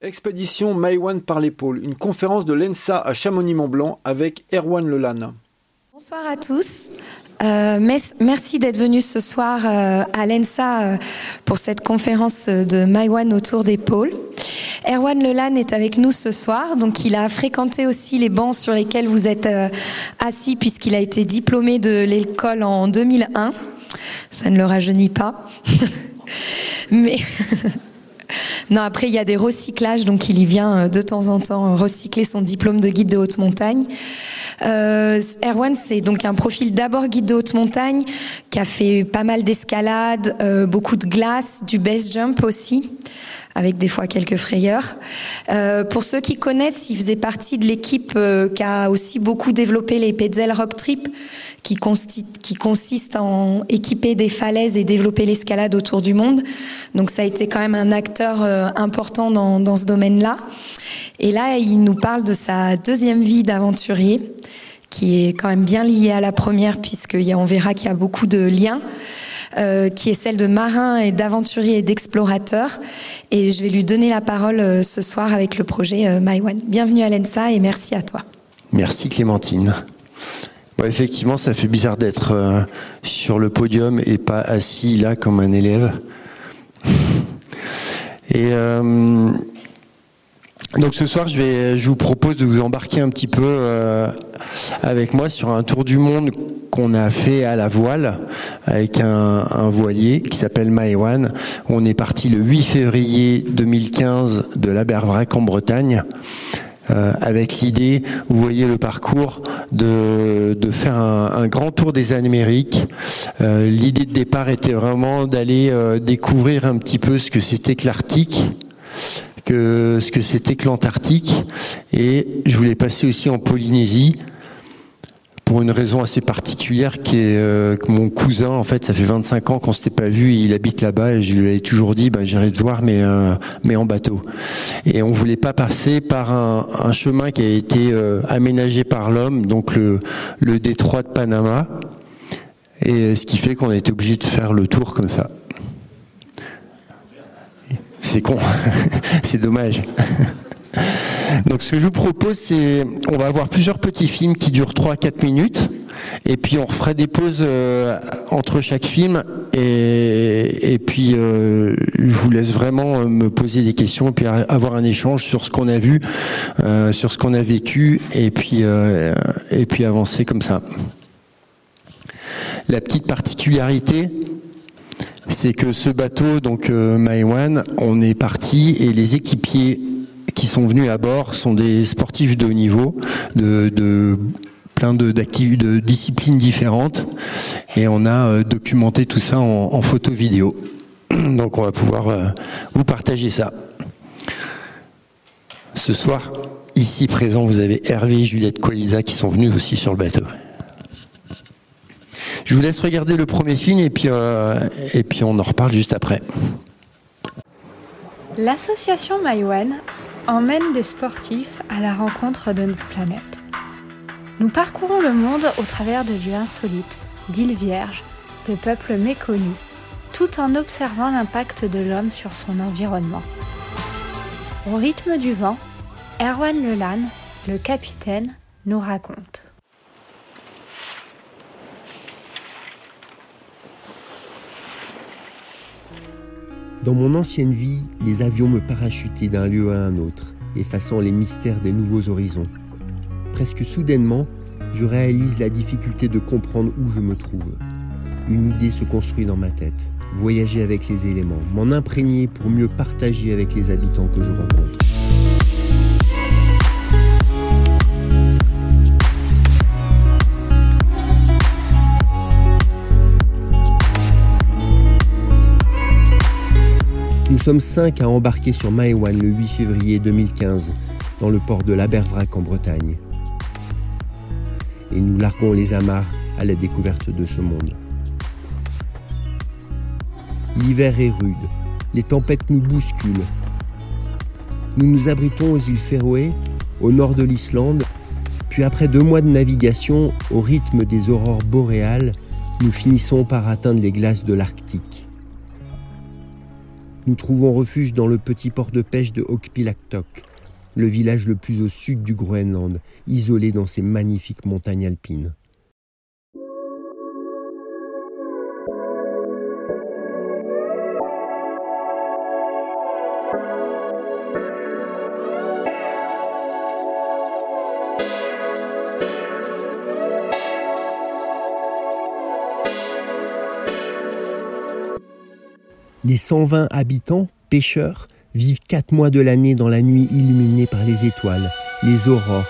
Expédition Maïwan par l'épaule, une conférence de l'ENSA à Chamonix-Mont-Blanc avec Erwan Lelanne. Bonsoir à tous. Euh, merci d'être venus ce soir euh, à l'ENSA euh, pour cette conférence de Maïwan autour des pôles. Erwan Lelan est avec nous ce soir, donc il a fréquenté aussi les bancs sur lesquels vous êtes assis puisqu'il a été diplômé de l'école en 2001. Ça ne le rajeunit pas. Mais Non, après, il y a des recyclages, donc il y vient euh, de temps en temps recycler son diplôme de guide de haute montagne. Euh, Erwan, c'est donc un profil d'abord guide de haute montagne, qui a fait pas mal d'escalade, euh, beaucoup de glace, du base jump aussi avec des fois quelques frayeurs. Euh, pour ceux qui connaissent, il faisait partie de l'équipe euh, qui a aussi beaucoup développé les Petzel Rock Trip, qui, consiste en équiper des falaises et développer l'escalade autour du monde. Donc ça a été quand même un acteur euh, important dans, dans ce domaine-là. Et là, il nous parle de sa deuxième vie d'aventurier, qui est quand même bien liée à la première, puisqu'on verra qu'il y a beaucoup de liens. Euh, qui est celle de marin et d'aventurier et d'explorateur. Et je vais lui donner la parole euh, ce soir avec le projet euh. Bienvenue à l'ENSA et merci à toi. Merci Clémentine. Effectivement, ça fait bizarre d'être sur le podium et pas assis là comme un élève. Et donc ce soir, je, vous propose de vous embarquer un petit peu euh, avec moi sur un tour du monde qu'on a fait à la voile avec un, voilier qui s'appelle Maewan. On est parti le 8 février 2015 de la Bervrac en Bretagne. Euh, avec l'idée, vous voyez le parcours, de, de faire un, grand tour des Amériques. Euh, l'idée de départ était vraiment d'aller découvrir un petit peu ce que c'était que l'Arctique, que ce que c'était que l'Antarctique. Et je voulais passer aussi en Polynésie pour une raison assez particulière qui est euh, que mon cousin, en fait, ça fait 25 ans qu'on s'était pas vu, il habite là-bas et je lui avais toujours dit, bah, j'irai te voir, mais, euh, mais en bateau. Et on voulait pas passer par un, chemin qui a été euh, aménagé par l'homme, donc le détroit de Panama. Et ce qui fait qu'on a été obligé de faire le tour comme ça. C'est con, c'est dommage. Donc ce que je vous propose, c'est on va avoir plusieurs petits films qui durent 3-4 minutes, et puis on refera des pauses euh, entre chaque film, et, puis euh, je vous laisse vraiment euh, me poser des questions, et puis avoir un échange sur ce qu'on a vu, sur ce qu'on a vécu, et puis et puis avancer comme ça. La petite particularité, c'est que ce bateau, donc euh, on est parti et les équipiers qui sont venus à bord sont des sportifs de haut niveau, de, plein de, de disciplines différentes, et on a euh, documenté tout ça en, photo vidéo. Donc on va pouvoir euh, vous partager ça. Ce soir, ici présent, vous avez Hervé et Juliette Colisa qui sont venus aussi sur le bateau. Je vous laisse regarder le premier film et puis, euh, et puis on en reparle juste après. L'association Maïwen emmène des sportifs à la rencontre de notre planète. Nous parcourons le monde au travers de lieux insolites, d'îles vierges, de peuples méconnus, tout en observant l'impact de l'homme sur son environnement. Au rythme du vent, Erwan Lelan, le capitaine, nous raconte. Dans mon ancienne vie, les avions me parachutaient d'un lieu à un autre, effaçant les mystères des nouveaux horizons. Presque soudainement, je réalise la difficulté de comprendre où je me trouve. Une idée se construit dans ma tête. Voyager avec les éléments, m'en imprégner pour mieux partager avec les habitants que je rencontre. Nous sommes cinq à embarquer sur Maewan le 8 février 2015 dans le port de l'Abervrac en Bretagne. Et nous larguons les amarres à la découverte de ce monde. L'hiver est rude, les tempêtes nous bousculent. Nous nous abritons aux îles Féroé, au nord de l'Islande, puis après deux mois de navigation au rythme des aurores boréales, nous finissons par atteindre les glaces de l'Arctique. Nous trouvons refuge dans le petit port de pêche de Okpilaktok, le village le plus au sud du Groenland, isolé dans ses magnifiques montagnes alpines. Les 120 habitants, pêcheurs, vivent quatre mois de l'année dans la nuit illuminée par les étoiles, les aurores.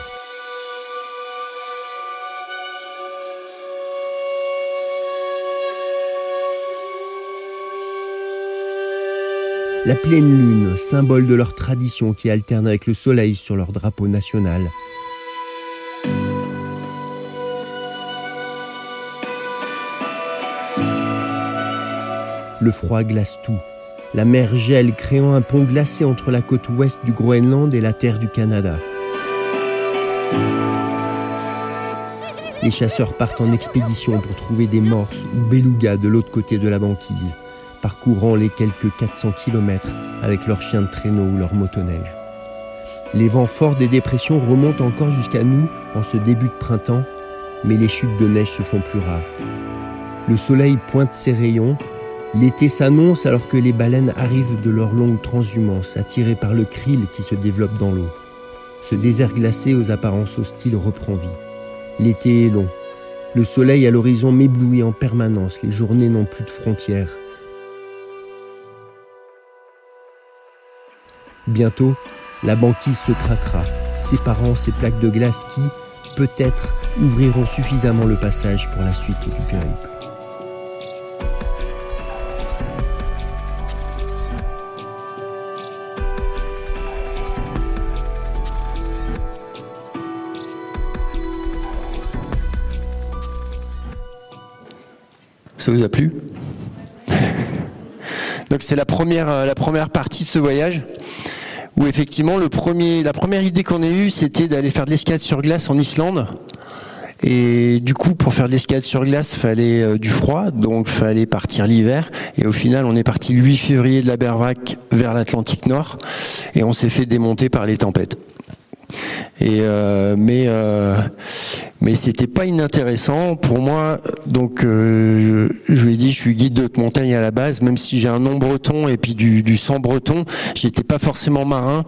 La pleine lune, symbole de leur tradition qui alterne avec le soleil sur leur drapeau national. Le froid glace tout. La mer gèle, créant un pont glacé entre la côte ouest du Groenland et la terre du Canada. Les chasseurs partent en expédition pour trouver des morses ou belugas de l'autre côté de la banquise, parcourant les quelques 400 km avec leurs chiens de traîneau ou leurs motoneiges. Les vents forts des dépressions remontent encore jusqu'à nous en ce début de printemps, mais les chutes de neige se font plus rares. Le soleil pointe ses rayons L'été s'annonce alors que les baleines arrivent de leur longue transhumance, attirées par le krill qui se développe dans l'eau. Ce désert glacé aux apparences hostiles reprend vie. L'été est long. Le soleil à l'horizon m'éblouit en permanence, les journées n'ont plus de frontières. Bientôt, la banquise se craquera, séparant ces plaques de glace qui, peut-être, ouvriront suffisamment le passage pour la suite du périple. Ça vous a plu Donc c'est la première, euh, la première partie de ce voyage où effectivement le premier, la première idée qu'on a eue c'était d'aller faire de l'escalade sur glace en Islande. Et du coup, pour faire de l'escalade sur glace, fallait euh, du froid, donc fallait partir l'hiver. Et au final, on est parti le 8 février de la Bervac vers l'Atlantique Nord, et on s'est fait démonter par les tempêtes. Euh, mais euh, mais c'était pas inintéressant pour moi. Donc euh, je lui ai dit, je suis guide de montagne à la base, même si j'ai un nom breton et puis du, du sang breton, j'étais pas forcément marin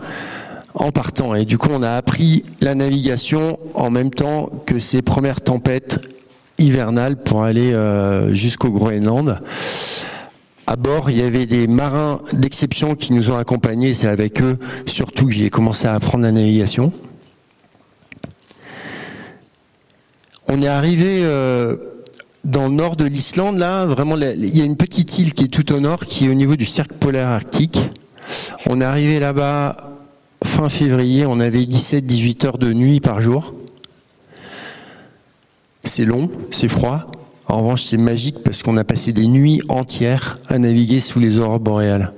en partant. Et du coup, on a appris la navigation en même temps que ces premières tempêtes hivernales pour aller euh, jusqu'au Groenland. À bord, il y avait des marins d'exception qui nous ont accompagnés. C'est avec eux surtout que j'ai commencé à apprendre la navigation. On est arrivé euh, dans le nord de l'Islande, là, vraiment, il y a une petite île qui est tout au nord, qui est au niveau du cercle polaire arctique. On est arrivé là-bas fin février, on avait 17-18 heures de nuit par jour. C'est long, c'est froid, en revanche, c'est magique parce qu'on a passé des nuits entières à naviguer sous les aurores boréales.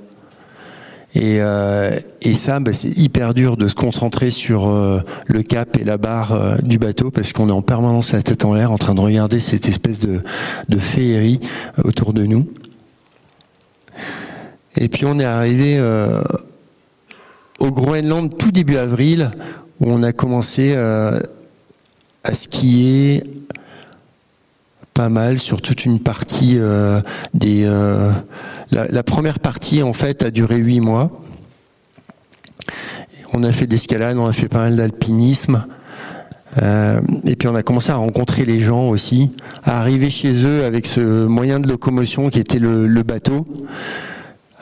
Et, euh, ça, bah, c'est hyper dur de se concentrer sur euh, le cap et la barre euh, du bateau parce qu'on est en permanence la tête en l'air en train de regarder cette espèce de, féerie autour de nous. Et puis on est arrivé au Groenland tout début avril où on a commencé à skier, pas mal sur toute une partie euh, des. Euh, la, première partie en fait a duré huit mois. On a fait de l'escalade, on a fait pas mal d'alpinisme. Euh, et puis on a commencé à rencontrer les gens aussi, à arriver chez eux avec ce moyen de locomotion qui était le bateau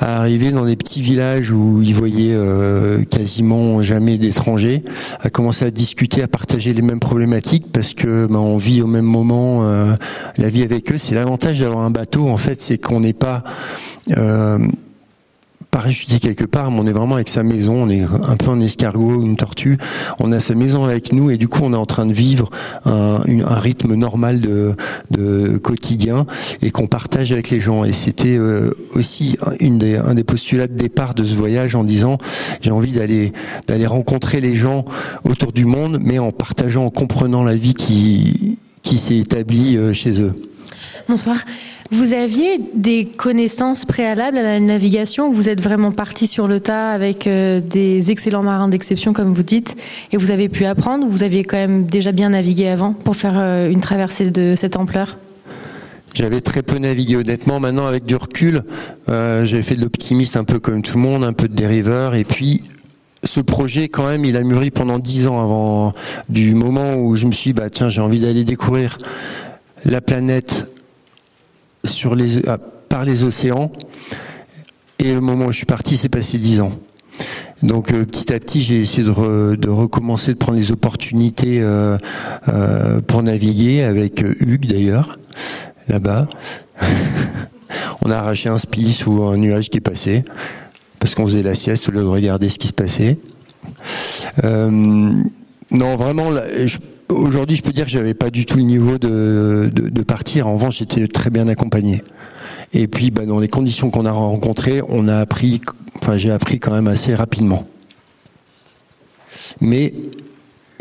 à arriver dans des petits villages où ils voyaient euh, quasiment jamais d'étrangers, à commencer à discuter, à partager les mêmes problématiques parce que ben, on vit au même moment euh, la vie avec eux. C'est l'avantage d'avoir un bateau en fait, c'est qu'on n'est pas euh, parachuté quelque part, mais on est vraiment avec sa maison, on est un peu un escargot, une tortue, on a sa maison avec nous et du coup on est en train de vivre un, rythme normal de, quotidien et qu'on partage avec les gens. Et c'était euh, aussi une des, un des postulats de départ de ce voyage en disant j'ai envie d'aller d'aller rencontrer les gens autour du monde, mais en partageant, en comprenant la vie qui qui s'est établi chez eux. Bonsoir. Vous aviez des connaissances préalables à la navigation Vous êtes vraiment parti sur le tas avec des excellents marins d'exception, comme vous dites, et vous avez pu apprendre ou vous aviez quand même déjà bien navigué avant pour faire une traversée de cette ampleur? J'avais très peu navigué honnêtement. Maintenant, avec du recul, euh, j'avais fait de l'optimiste un peu comme tout le monde, un peu de dériveur. Et puis, ce projet, quand même, il a mûri pendant dix ans avant du moment où je me suis dit, bah tiens, j'ai envie d'aller découvrir la planète sur les, ah, par les océans. Et le moment où je suis parti, c'est passé dix ans. Donc euh, petit à petit, j'ai essayé de, recommencer, de prendre les opportunités euh, euh pour naviguer avec euh, Hugues d'ailleurs là-bas. on a arraché un spice ou un nuage qui est passé parce qu'on faisait la sieste au lieu de regarder ce qui se passait. Euh, non, vraiment, aujourd'hui, je peux dire que j'avais pas du tout le niveau de, de, partir. En revanche, j'étais très bien accompagné. Et puis, bah, dans les conditions qu'on a rencontrées, on a appris, enfin, j'ai appris quand même assez rapidement. Mais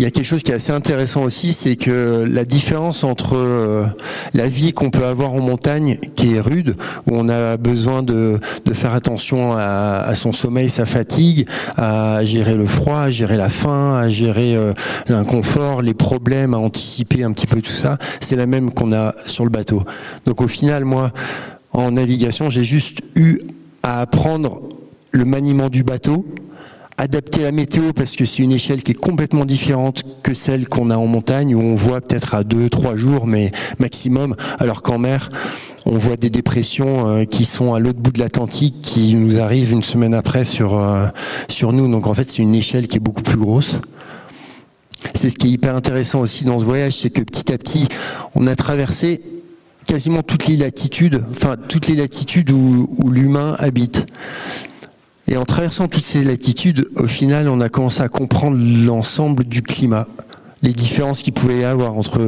il y a quelque chose qui est assez intéressant aussi, c'est que la différence entre euh, la vie qu'on peut avoir en montagne, qui est rude, où on a besoin de, faire attention à, son sommeil, sa fatigue, à gérer le froid, à gérer la faim, à gérer euh, l'inconfort, les problèmes, à anticiper un petit peu tout ça, c'est la même qu'on a sur le bateau. Donc au final, moi, en navigation, j'ai juste eu à apprendre le maniement du bateau, adapter la météo parce que c'est une échelle qui est complètement différente que celle qu'on a en montagne où on voit peut-être à deux, trois jours, mais maximum, alors qu'en mer, on voit des dépressions euh, qui sont à l'autre bout de l'Atlantique qui nous arrivent une semaine après sur, euh, sur nous. Donc en fait, c'est une échelle qui est beaucoup plus grosse. C'est ce qui est hyper intéressant aussi dans ce voyage, c'est que petit à petit, on a traversé quasiment toutes les latitudes, enfin toutes les latitudes où, où l'humain habite. Et en traversant toutes ces latitudes, au final, on a commencé à comprendre l'ensemble du climat. Les différences qu'il pouvait y avoir entre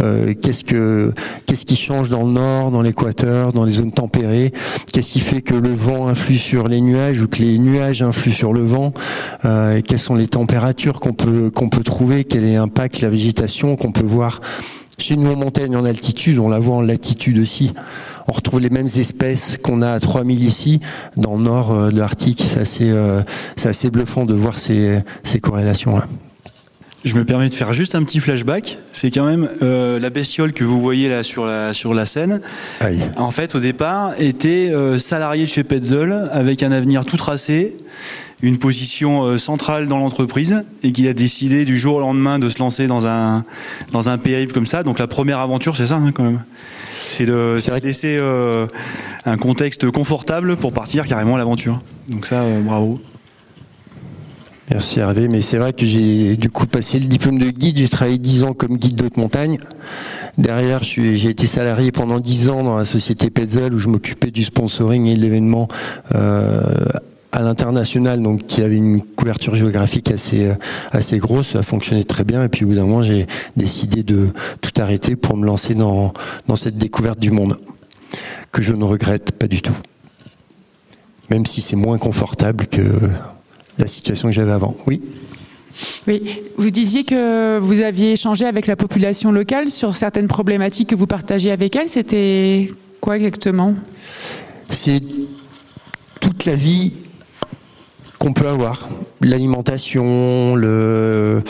euh, qu'est-ce que qu'est-ce qui change dans le nord, dans l'équateur, dans les zones tempérées, qu'est-ce qui fait que le vent influe sur les nuages ou que les nuages influent sur le vent, euh, quelles sont les températures qu'on peut qu'on peut trouver, quel est l'impact la végétation qu'on peut voir chez nous en montagne en altitude, on la voit en latitude aussi on retrouve les mêmes espèces qu'on a à 3000 ici, dans le nord euh, de l'Arctique. C'est assez, euh, c'est assez bluffant de voir ces, ces corrélations-là. Je me permets de faire juste un petit flashback. C'est quand même euh, la bestiole que vous voyez là sur la sur la scène. En fait, au départ, était euh, salarié de chez Petzel avec un avenir tout tracé, une position euh, centrale dans l'entreprise, et qu'il a décidé du jour au lendemain de se lancer dans un dans un périple comme ça. Donc la première aventure, c'est ça hein, quand même. C'est de, laisser euh, un contexte confortable pour partir carrément à l'aventure. Donc ça, euh, bravo. Merci Hervé, mais c'est vrai que j'ai du coup passé le diplôme de guide, j'ai travaillé 10 ans comme guide d'haute montagne. Derrière, j'ai été salarié pendant 10 ans dans la société Petzel où je m'occupais du sponsoring et de l'événement euh, à l'international, donc qui avait une couverture géographique assez euh, assez grosse, ça fonctionnait très bien. Et puis au bout d'un moment, j'ai décidé de tout arrêter pour me lancer dans dans cette découverte du monde que je ne regrette pas du tout, même si c'est moins confortable que la situation que j'avais avant. Oui. Oui, vous disiez que vous aviez échangé avec la population locale sur certaines problématiques que vous partagez avec elle. C'était quoi exactement? C'est toute la vie qu'on peut avoir. L'alimentation, le,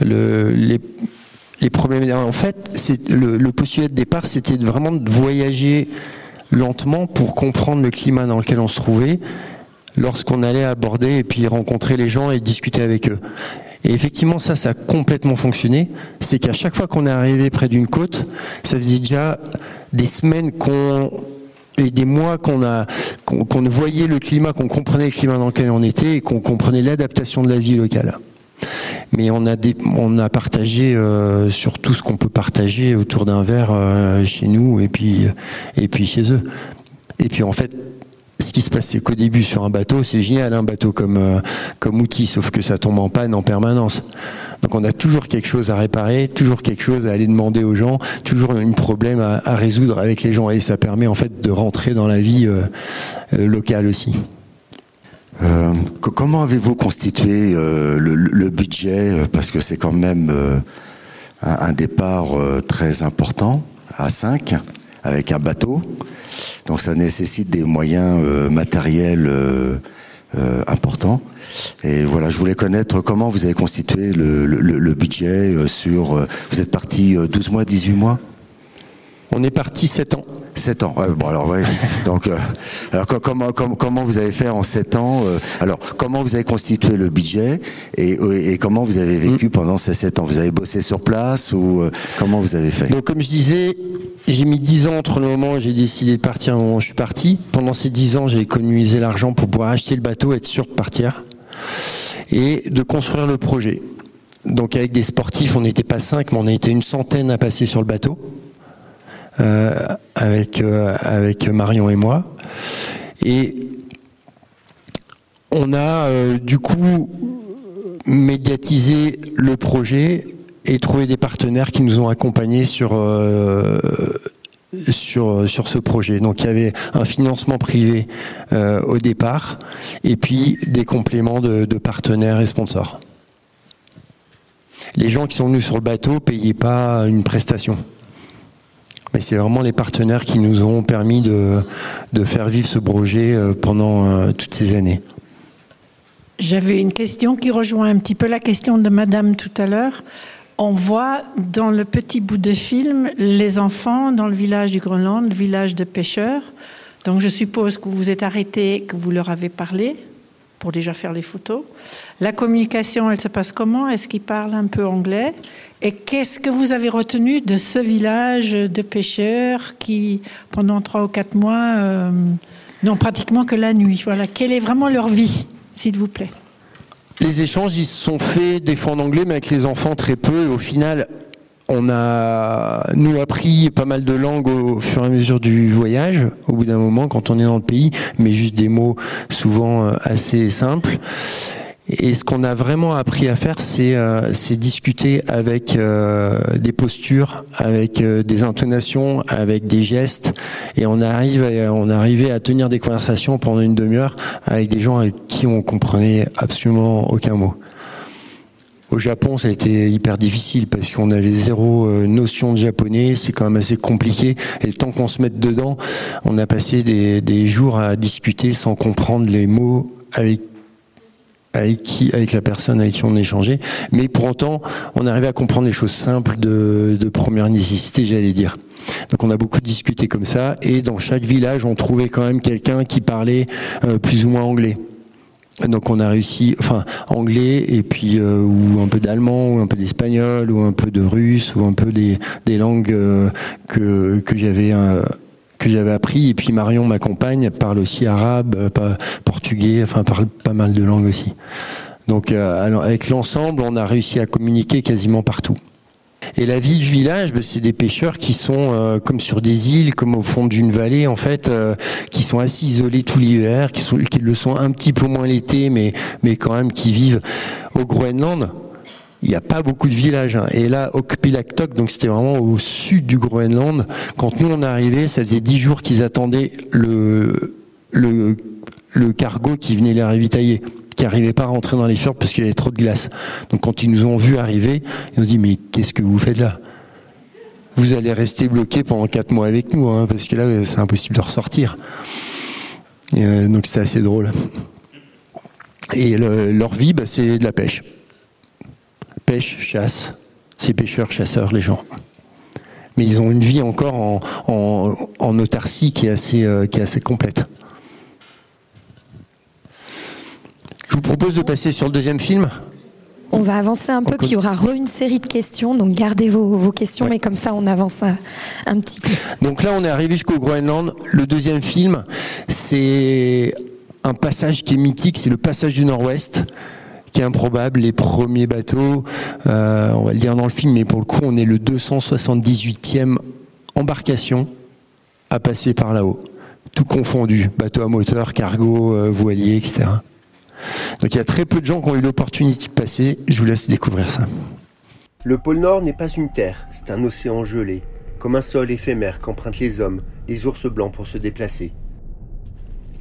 le, les, les problèmes. En fait, c'est le, le postulat de départ, c'était vraiment de voyager lentement pour comprendre le climat dans lequel on se trouvait lorsqu'on allait aborder et puis rencontrer les gens et discuter avec eux. Et effectivement, ça, ça a complètement fonctionné. C'est qu'à chaque fois qu'on est arrivé près d'une côte, ça faisait déjà des semaines qu'on et des mois qu'on a qu'on voyait le climat, qu'on comprenait le climat dans lequel on était et qu'on comprenait l'adaptation de la vie locale. Mais on a des, on a partagé euh, sur tout ce qu'on peut partager autour d'un verre euh, chez nous et puis et puis chez eux. Et puis en fait, ce qui se passe, c'est qu'au début sur un bateau, c'est génial, un bateau comme euh, comme outil, sauf que ça tombe en panne en permanence. Donc on a toujours quelque chose à réparer, toujours quelque chose à aller demander aux gens, toujours un problème à, résoudre avec les gens, et ça permet en fait de rentrer dans la vie euh, euh, locale aussi. Comment avez-vous constitué le, le, budget? Parce que c'est quand même un, départ très important à 5 avec un bateau. Donc ça nécessite des moyens matériels importants. Et voilà, je voulais connaître comment vous avez constitué le, budget sur... vous êtes parti 12 mois, 18 mois? On est parti 7 ans. 7 ans. bon alors ouais. Donc euh, alors comment, comment comment vous avez fait en 7 ans euh, Alors comment vous avez constitué le budget et, et comment vous avez vécu mm. pendant ces 7 ans? Vous avez bossé sur place ou euh, comment vous avez fait? Donc comme je disais, j'ai mis 10 ans entre le moment où j'ai décidé de partir et le moment où je suis parti. Pendant ces 10 ans, j'ai économisé l'argent pour pouvoir acheter le bateau, être sûr de partir et de construire le projet. Donc avec des sportifs, on n'était pas 5, mais on a été une centaine à passer sur le bateau. Euh, avec, euh, avec Marion et moi. Et on a euh, du coup médiatisé le projet et trouvé des partenaires qui nous ont accompagnés sur, sur, sur ce projet. Donc il y avait un financement privé au départ et puis des compléments de, de, partenaires et sponsors. Les gens qui sont venus sur le bateau ne payaient pas une prestation. Mais c'est vraiment les partenaires qui nous ont permis de, faire vivre ce projet euh, pendant euh, toutes ces années. J'avais une question qui rejoint un petit peu la question de Madame tout à l'heure. On voit dans le petit bout de film les enfants dans le village du Groenland, le village de pêcheurs. Donc je suppose que vous vous êtes arrêté, que vous leur avez parlé pour déjà faire les photos. La communication, elle se passe comment? Est-ce qu'ils parlent un peu anglais? Et qu'est-ce que vous avez retenu de ce village de pêcheurs qui, pendant trois ou quatre mois, euh, n'ont pratiquement que la nuit? Voilà, quelle est vraiment leur vie, s'il vous plaît? Les échanges, ils se sont faits des fois en anglais, mais avec les enfants très peu. Et au final, on a nous appris pas mal de langues au fur et à mesure du voyage, au bout d'un moment quand on est dans le pays, mais juste des mots souvent euh, assez simples. Et ce qu'on a vraiment appris à faire, c'est euh, discuter avec euh, des postures, avec des intonations, avec des gestes, et on arrive, on arrivait à tenir des conversations pendant une demi-heure avec des gens avec qui on comprenait absolument aucun mot. Au Japon, ça a été hyper difficile parce qu'on avait zéro euh, notion de japonais. C'est quand même assez compliqué. Et le temps qu'on se mette dedans, on a passé des, jours à discuter sans comprendre les mots avec avec qui, avec la personne avec qui on échangeait. Mais pour autant, on arrivait à comprendre les choses simples de, première nécessité, j'allais dire. Donc on a beaucoup discuté comme ça. Et dans chaque village, on trouvait quand même quelqu'un qui parlait euh, plus ou moins anglais. Donc on a réussi, enfin anglais et puis euh, ou un peu d'allemand ou un peu d'espagnol ou un peu de russe ou un peu des, langues euh, que que j'avais euh, que j'avais appris et puis Marion ma compagne parle aussi arabe, pas portugais, enfin parle pas mal de langues aussi. Donc avec l'ensemble on a réussi à communiquer quasiment partout. Et la vie du village, bah, c'est des pêcheurs qui sont euh, comme sur des îles, comme au fond d'une vallée, en fait, euh, qui sont assez isolés tout l'hiver, qui, qui le sont un petit peu moins l'été, mais, mais quand même qui vivent au Groenland. Il n'y a pas beaucoup de villages. Hein. Et là, Okpilaktok, donc c'était vraiment au sud du Groenland. Quand nous on arrivés, ça faisait dix jours qu'ils attendaient le, le, le cargo qui venait les ravitailler qui n'arrivaient pas à rentrer dans les fjords parce qu'il y avait trop de glace. Donc quand ils nous ont vus arriver, ils nous ont dit mais qu'est-ce que vous faites là? Vous allez rester bloqué pendant quatre mois avec nous, hein, parce que là c'est impossible de ressortir. Euh, donc c'était assez drôle. Et leur vie, bah, c'est de la pêche. Pêche, chasse, c'est pêcheurs, chasseurs, les gens. Mais ils ont une vie encore en, en, autarcie qui est assez, euh, qui est assez complète. Je vous propose de passer sur le deuxième film. On va avancer un peu, puis il y aura re une série de questions, donc gardez vos, questions, mais comme ça on avance un, petit peu. Donc là on est arrivé jusqu'au Groenland. Le deuxième film, c'est un passage qui est mythique, c'est le passage du Nord-Ouest qui est improbable. Les premiers bateaux, euh, on va le dire dans le film, mais pour le coup on est le 278e embarcation à passer par là-haut. Tout confondu, bateau à moteur, cargo, euh, voilier, etc. Donc il y a très peu de gens qui ont eu l'opportunité de passer. Je vous laisse découvrir ça. Le pôle Nord n'est pas une terre, c'est un océan gelé, comme un sol éphémère qu'empruntent les hommes, les ours blancs pour se déplacer.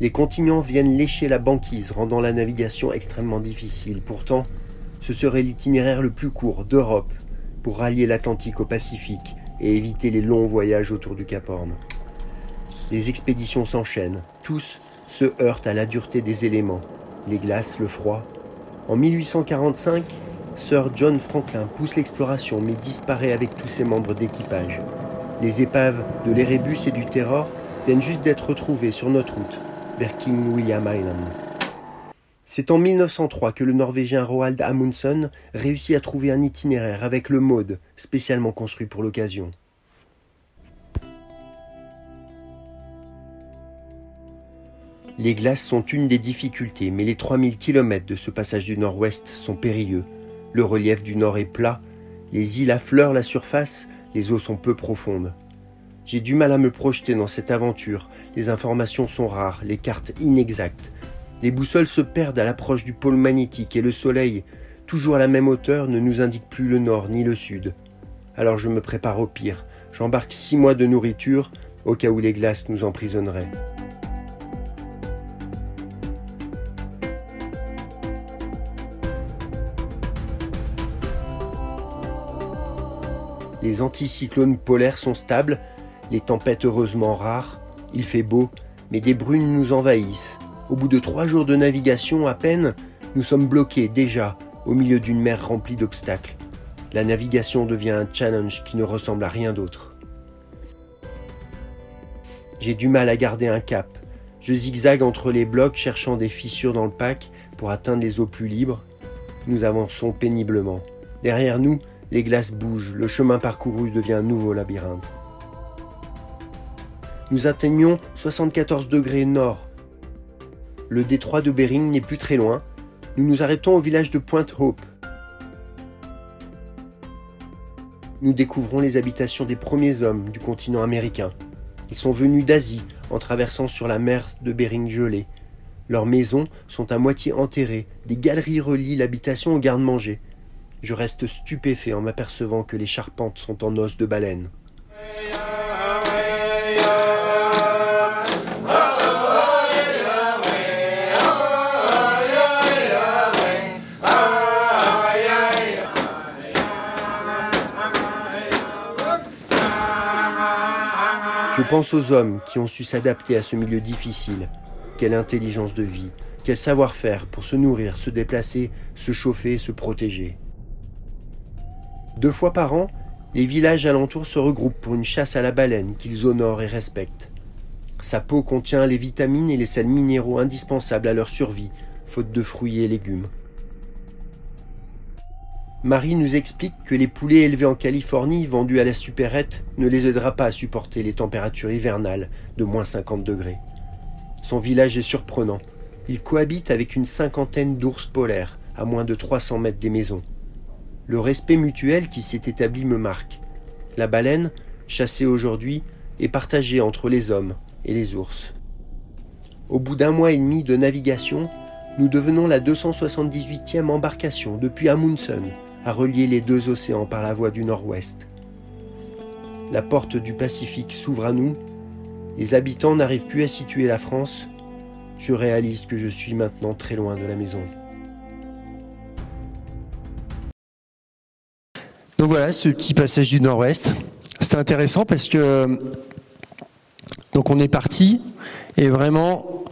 Les continents viennent lécher la banquise, rendant la navigation extrêmement difficile. Pourtant, ce serait l'itinéraire le plus court d'Europe, pour rallier l'Atlantique au Pacifique et éviter les longs voyages autour du Cap Horn. Les expéditions s'enchaînent, tous se heurtent à la dureté des éléments, les glaces, le froid. En 1845, Sir John Franklin pousse l'exploration mais disparaît avec tous ses membres d'équipage. Les épaves de l'Erebus et du Terror viennent juste d'être retrouvées sur notre route vers King William Island. C'est en 1903 que le Norvégien Roald Amundsen réussit à trouver un itinéraire avec le Maud, spécialement construit pour l'occasion. Les glaces sont une des difficultés, mais les 3000 km de ce passage du nord-ouest sont périlleux. Le relief du nord est plat, les îles affleurent la surface, les eaux sont peu profondes. J'ai du mal à me projeter dans cette aventure, les informations sont rares, les cartes inexactes. Les boussoles se perdent à l'approche du pôle magnétique et le soleil, toujours à la même hauteur, ne nous indique plus le nord ni le sud. Alors je me prépare au pire, j'embarque six mois de nourriture au cas où les glaces nous emprisonneraient. Les anticyclones polaires sont stables, les tempêtes heureusement rares, il fait beau, mais des brunes nous envahissent. Au bout de trois jours de navigation à peine, nous sommes bloqués déjà au milieu d'une mer remplie d'obstacles. La navigation devient un challenge qui ne ressemble à rien d'autre. J'ai du mal à garder un cap. Je zigzague entre les blocs cherchant des fissures dans le pack pour atteindre les eaux plus libres. Nous avançons péniblement. Derrière nous, les glaces bougent, le chemin parcouru devient un nouveau labyrinthe. Nous atteignons 74 degrés nord. Le détroit de Bering n'est plus très loin. Nous nous arrêtons au village de Point Hope. Nous découvrons les habitations des premiers hommes du continent américain. Ils sont venus d'Asie en traversant sur la mer de Bering gelée. Leurs maisons sont à moitié enterrées, des galeries relient l'habitation au garde-manger. Je reste stupéfait en m'apercevant que les charpentes sont en os de baleine. Je pense aux hommes qui ont su s'adapter à ce milieu difficile. Quelle intelligence de vie, quel savoir-faire pour se nourrir, se déplacer, se chauffer, se protéger. Deux fois par an, les villages alentours se regroupent pour une chasse à la baleine qu'ils honorent et respectent. Sa peau contient les vitamines et les sels minéraux indispensables à leur survie, faute de fruits et légumes. Marie nous explique que les poulets élevés en Californie, vendus à la supérette, ne les aidera pas à supporter les températures hivernales de moins 50 degrés. Son village est surprenant. Il cohabite avec une cinquantaine d'ours polaires, à moins de 300 mètres des maisons. Le respect mutuel qui s'est établi me marque. La baleine, chassée aujourd'hui, est partagée entre les hommes et les ours. Au bout d'un mois et demi de navigation, nous devenons la 278e embarcation depuis Amundsen à relier les deux océans par la voie du nord-ouest. La porte du Pacifique s'ouvre à nous, les habitants n'arrivent plus à situer la France, je réalise que je suis maintenant très loin de la maison. Donc voilà, ce petit passage du nord-ouest. C'était intéressant parce que donc on est parti et vraiment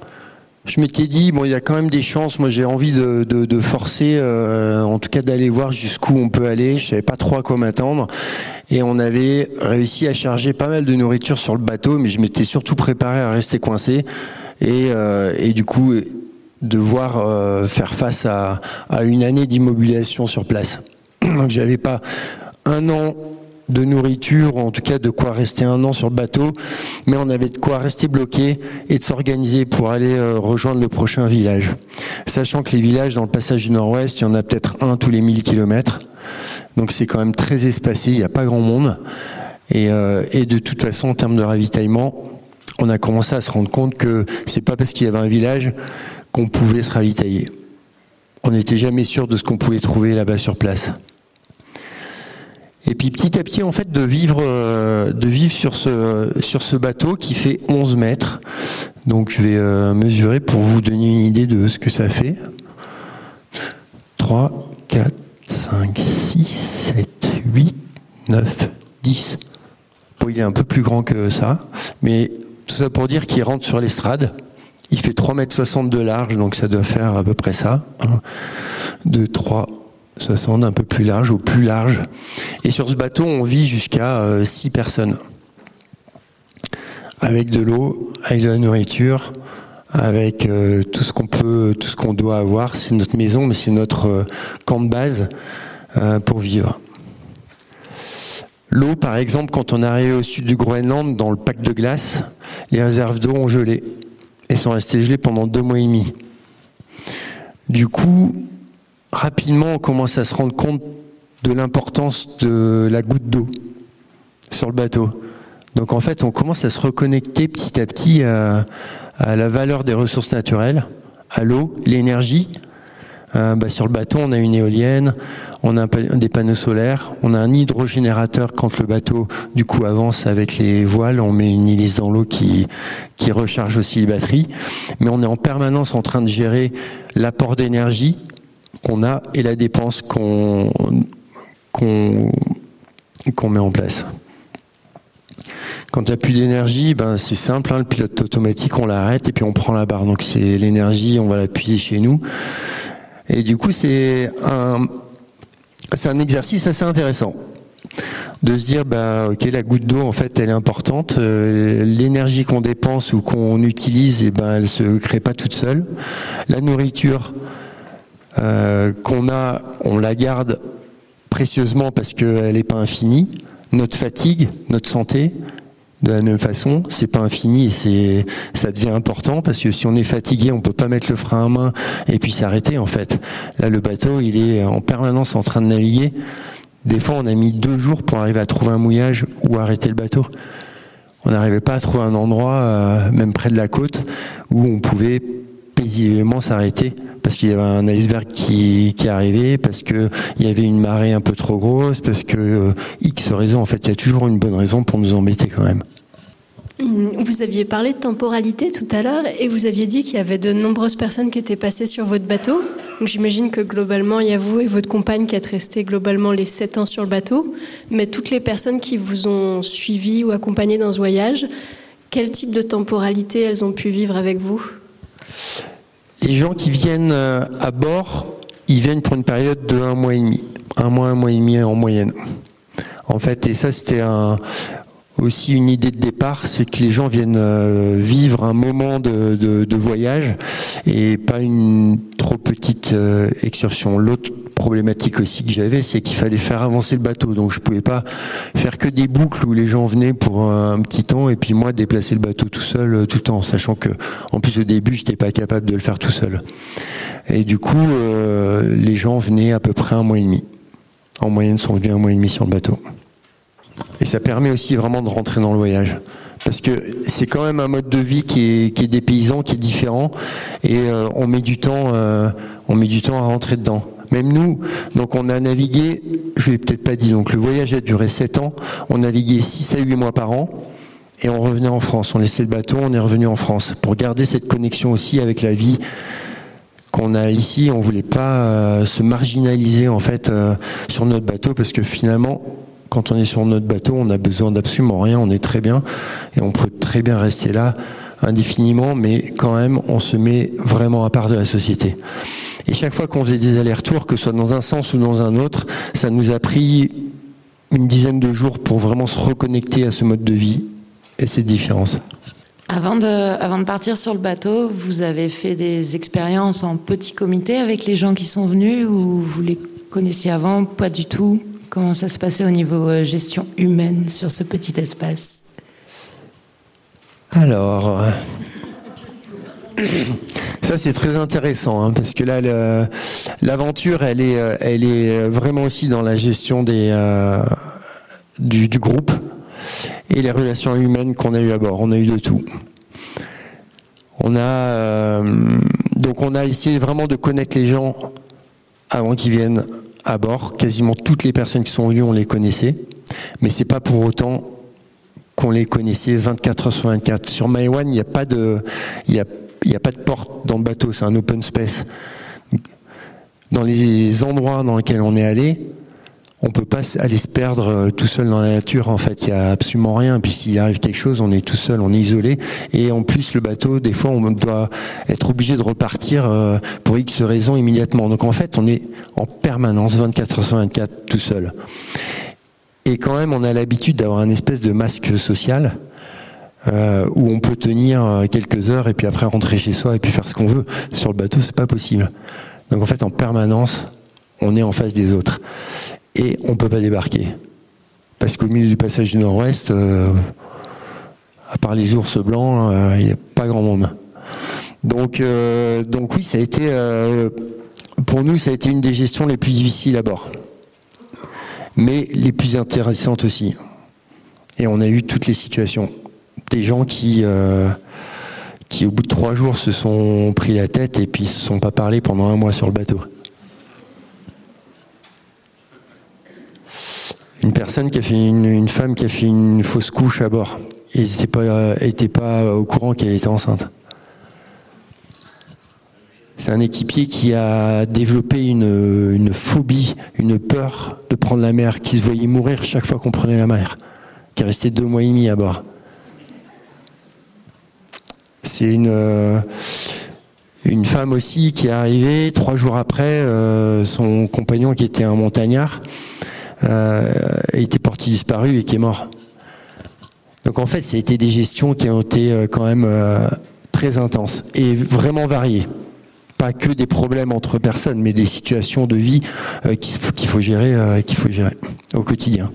je m'étais dit bon il y a quand même des chances. Moi j'ai envie de, forcer, euh, en tout cas d'aller voir jusqu'où on peut aller. Je savais pas trop à quoi m'attendre et on avait réussi à charger pas mal de nourriture sur le bateau, mais je m'étais surtout préparé à rester coincé et, euh, et du coup devoir euh, faire face à, à une année d'immobilisation sur place. Donc j'avais pas un an de nourriture, ou en tout cas de quoi rester un an sur le bateau, mais on avait de quoi rester bloqué et de s'organiser pour aller euh, rejoindre le prochain village. Sachant que les villages dans le passage du nord-ouest, il y en a peut-être un tous les 1000 kilomètres, donc c'est quand même très espacé, il n'y a pas grand monde. Et, euh, et de toute façon, en termes de ravitaillement, on a commencé à se rendre compte que c'est pas parce qu'il y avait un village qu'on pouvait se ravitailler. On n'était jamais sûr de ce qu'on pouvait trouver là-bas sur place. Et puis petit à petit, en fait, de vivre, euh, de vivre sur ce, bateau qui fait 11 mètres. Donc je vais euh, mesurer pour vous donner une idée de ce que ça fait. 3, 4, 5, 6, 7, 8, 9, 10. Bon, il est un peu plus grand que ça, mais tout ça pour dire qu'il rentre sur l'estrade. Il fait 3,60 m de large, donc ça doit faire à peu près ça. 1, 2, 3, 60, un peu plus large ou plus large. Et sur ce bateau, on vit jusqu'à 6 euh, personnes. Avec de l'eau, avec de la nourriture, avec euh, tout ce qu'on peut, tout ce qu'on doit avoir. C'est notre maison, mais c'est notre euh, camp de base pour vivre. L'eau, par exemple, quand on est arrivé au sud du Groenland, dans le pack de glace, les réserves d'eau ont gelé et sont restées gelées pendant deux mois et demi. Du coup, rapidement, on commence à se rendre compte de l'importance de la goutte d'eau sur le bateau. Donc en fait, on commence à se reconnecter petit à petit à, la valeur des ressources naturelles, à l'eau, l'énergie. Euh, bah, sur le bateau, on a une éolienne, on a des panneaux solaires, on a un hydrogénérateur quand le bateau du coup avance avec les voiles, on met une hélice dans l'eau qui, qui recharge aussi les batteries. Mais on est en permanence en train de gérer l'apport d'énergie qu'on a et la dépense qu'on qu'on met en place. Quand il n'y a plus d'énergie, ben c'est simple, hein, le pilote automatique, on l'arrête et puis on prend la barre. Donc c'est l'énergie, on va l'appuyer chez nous. Et du coup, c'est un, un exercice assez intéressant de se dire bah ok la goutte d'eau en fait elle est importante euh, l'énergie qu'on dépense ou qu'on utilise et eh ben elle se crée pas toute seule la nourriture qu'on a, on la garde précieusement parce qu'elle n'est pas infinie. Notre fatigue, notre santé, de la même façon, c'est pas infini et c'est, ça devient important parce que si on est fatigué, on peut pas mettre le frein à main et puis s'arrêter en fait. Là, le bateau, il est en permanence en train de naviguer. Des fois, on a mis deux jours pour arriver à trouver un mouillage ou arrêter le bateau. On n'arrivait pas à trouver un endroit, euh, même près de la côte, où on pouvait paisiblement s'arrêter parce qu'il y avait un iceberg qui, qui arrivait, parce qu'il y avait une marée un peu trop grosse, parce que euh, X raison, en fait, il y a toujours une bonne raison pour nous embêter quand même. Mmh, vous aviez parlé de temporalité tout à l'heure et vous aviez dit qu'il y avait de nombreuses personnes qui étaient passées sur votre bateau. Donc j'imagine que globalement, il y a vous et votre compagne qui êtes restés globalement les 7 ans sur le bateau. Mais toutes les personnes qui vous ont suivi ou accompagné dans ce voyage, quel type de temporalité elles ont pu vivre avec vous? Les gens qui viennent euh, à bord, ils viennent pour une période de un mois et demi. Un mois, un mois et demi en moyenne. En fait, et ça, c'était aussi une idée de départ, c'est que les gens viennent euh, vivre un moment de, voyage et pas une trop petite euh, excursion. Problématique aussi que j'avais, c'est qu'il fallait faire avancer le bateau. Donc je pouvais pas faire que des boucles où les gens venaient pour un petit temps et puis moi déplacer le bateau tout seul euh, tout le temps, sachant que en plus au début j'étais pas capable de le faire tout seul. Et du coup, les gens venaient à peu près un mois et demi. En moyenne, sont venus un mois et demi sur le bateau. Et ça permet aussi vraiment de rentrer dans le voyage. Parce que c'est quand même un mode de vie qui est, qui est dépaysant, qui est différent, et euh, on met du temps, euh, on met du temps à rentrer dedans. Même nous, donc on a navigué, je l'ai peut-être pas dit, donc le voyage a duré 7 ans, on naviguait 6 à 8 mois par an, et on revenait en France. On laissait le bateau, on est revenu en France, pour garder cette connexion aussi avec la vie qu'on a ici. On voulait pas euh, se marginaliser en fait sur notre bateau, parce que finalement, quand on est sur notre bateau, on a besoin d'absolument rien, on est très bien et on peut très bien rester là indéfiniment, mais quand même, on se met vraiment à part de la société. Et chaque fois qu'on faisait des allers-retours, que ce soit dans un sens ou dans un autre, ça nous a pris une dizaine de jours pour vraiment se reconnecter à ce mode de vie et cette différence. Avant de, avant de partir sur le bateau, vous avez fait des expériences en petit comité avec les gens qui sont venus ou vous les connaissiez avant? Pas du tout. Comment ça se passait au niveau euh, gestion humaine sur ce petit espace? Alors, ça c'est très intéressant hein, parce que là l'aventure elle est, euh, elle est vraiment aussi dans la gestion des, du, groupe et les relations humaines qu'on a eu à bord. On a eu de tout. On a donc on a essayé vraiment de connaître les gens avant qu'ils viennent à bord. Quasiment toutes les personnes qui sont venues, on les connaissait. Mais c'est pas pour autant qu'on les connaissait 24 heures sur 24. Sur Maïwan, il n'y a pas de, il y a, il a pas de porte dans le bateau, c'est un open space. Dans les endroits dans lesquels on est allé, on peut pas aller se perdre euh, tout seul dans la nature. En fait, il y a absolument rien. Puis s'il arrive quelque chose, on est tout seul, on est isolé. Et en plus, le bateau, des fois, on doit être obligé de repartir euh, pour X raisons immédiatement. Donc en fait, on est en permanence 24 h sur 24 tout seul. Et quand même, on a l'habitude d'avoir un espèce de masque social. Euh, où on peut tenir quelques heures et puis après rentrer chez soi et puis faire ce qu'on veut. Sur le bateau, c'est pas possible. Donc en fait, en permanence, on est en face des autres et on peut pas débarquer. Parce qu'au milieu du passage du nord-ouest, euh, à part les ours blancs, euh, il n'y a pas grand monde. Donc, euh, donc oui, ça a été, pour nous, ça a été une des gestions les plus difficiles à bord. Mais les plus intéressantes aussi. Et on a eu toutes les situations. Des gens qui, qui au bout de trois jours se sont pris la tête et puis se sont pas parlé pendant un mois sur le bateau. une personne qui a fait une, femme qui a fait une fausse couche à bord et n'était pas, était pas au courant qu'elle était enceinte. C'est un équipier qui a développé une, phobie, une peur de prendre la mer, qui se voyait mourir chaque fois qu'on prenait la mer, qui est resté deux mois et demi à bord. C'est une, une femme aussi qui est arrivée trois jours après, euh, son compagnon qui était un montagnard, euh, été porté disparu et qui est mort. Donc en fait, ça a été des gestions qui ont été euh, quand même euh, très intenses et vraiment variées. Pas que des problèmes entre personnes, mais des situations de vie qu'il faut, gérer, qu'il faut gérer au quotidien.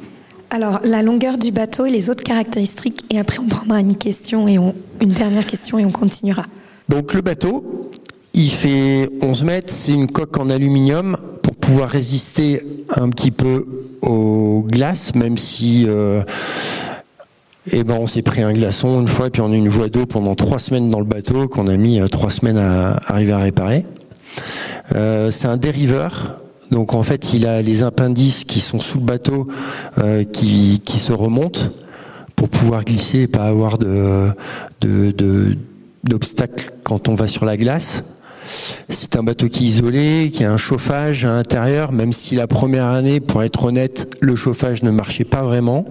Alors, la longueur du bateau et les autres caractéristiques, et après on prendra une question et une dernière question et on continuera. Donc le bateau, il fait 11 mètres, c'est une coque en aluminium pour pouvoir résister un petit peu aux glaces, même si euh, eh ben on s'est pris un glaçon une fois, puis on a eu une voie d'eau pendant trois semaines dans le bateau qu'on a mis euh, trois semaines à arriver à réparer. Euh, c'est un dériveur. Donc en fait, il a les appendices qui sont sous le bateau qui, qui, se remontent pour pouvoir glisser et pas avoir de, d'obstacles quand on va sur la glace. C'est un bateau qui est isolé, qui a un chauffage à l'intérieur, même si la première année, pour être honnête, le chauffage ne marchait pas vraiment.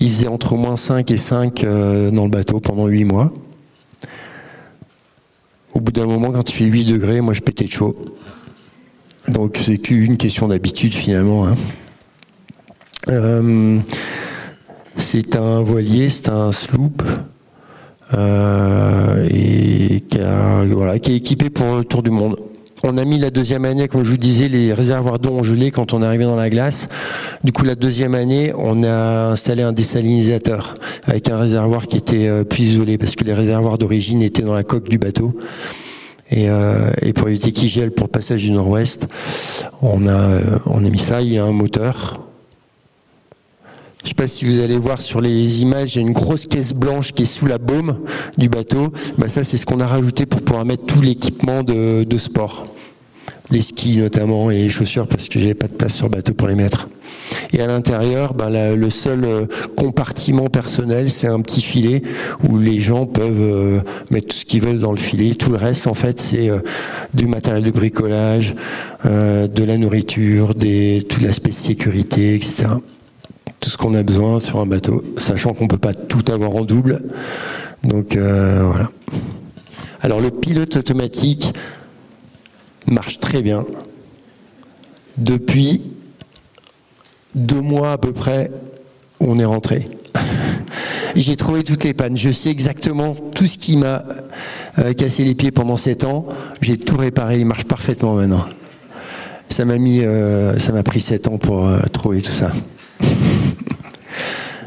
Il faisait entre moins 5 et 5 euh, dans le bateau pendant 8 mois. Au bout d'un moment, quand il fait 8 degrés, moi je pétais de chaud. Donc c'est qu'une question d'habitude finalement. Hein. Euh, c'est un voilier, c'est un sloop. Euh, et qui, voilà, qui est équipé pour le tour du monde. On a mis la deuxième année, comme je vous disais, les réservoirs d'eau ont gelé quand on est arrivé dans la glace. Du coup, la deuxième année, on a installé un désalinisateur avec un réservoir qui était euh, plus isolé parce que les réservoirs d'origine étaient dans la coque du bateau. Et, euh, et pour éviter qu'il gèle pour le passage du nord-ouest, on a, euh, on a mis ça. Il y a un moteur je ne sais pas si vous allez voir sur les images, il y a une grosse caisse blanche qui est sous la baume du bateau. Bah, ça, c'est ce qu'on a rajouté pour pouvoir mettre tout l'équipement de, sport. Les skis notamment et les chaussures parce que j'avais pas de place sur bateau pour les mettre. Et à l'intérieur, bah, le seul euh, compartiment personnel, c'est un petit filet où les gens peuvent euh, mettre tout ce qu'ils veulent dans le filet. Tout le reste, en fait, c'est euh, du matériel de bricolage, de la nourriture, des, tout l'aspect sécurité, etc tout ce qu'on a besoin sur un bateau, sachant qu'on ne peut pas tout avoir en double. Donc voilà. Alors le pilote automatique marche très bien. Depuis deux mois à peu près, on est rentré. J'ai trouvé toutes les pannes. Je sais exactement tout ce qui m'a euh, cassé les pieds pendant sept ans. J'ai tout réparé. Il marche parfaitement maintenant. Ça m'a mis, euh, ça m'a pris sept ans pour trouver tout ça.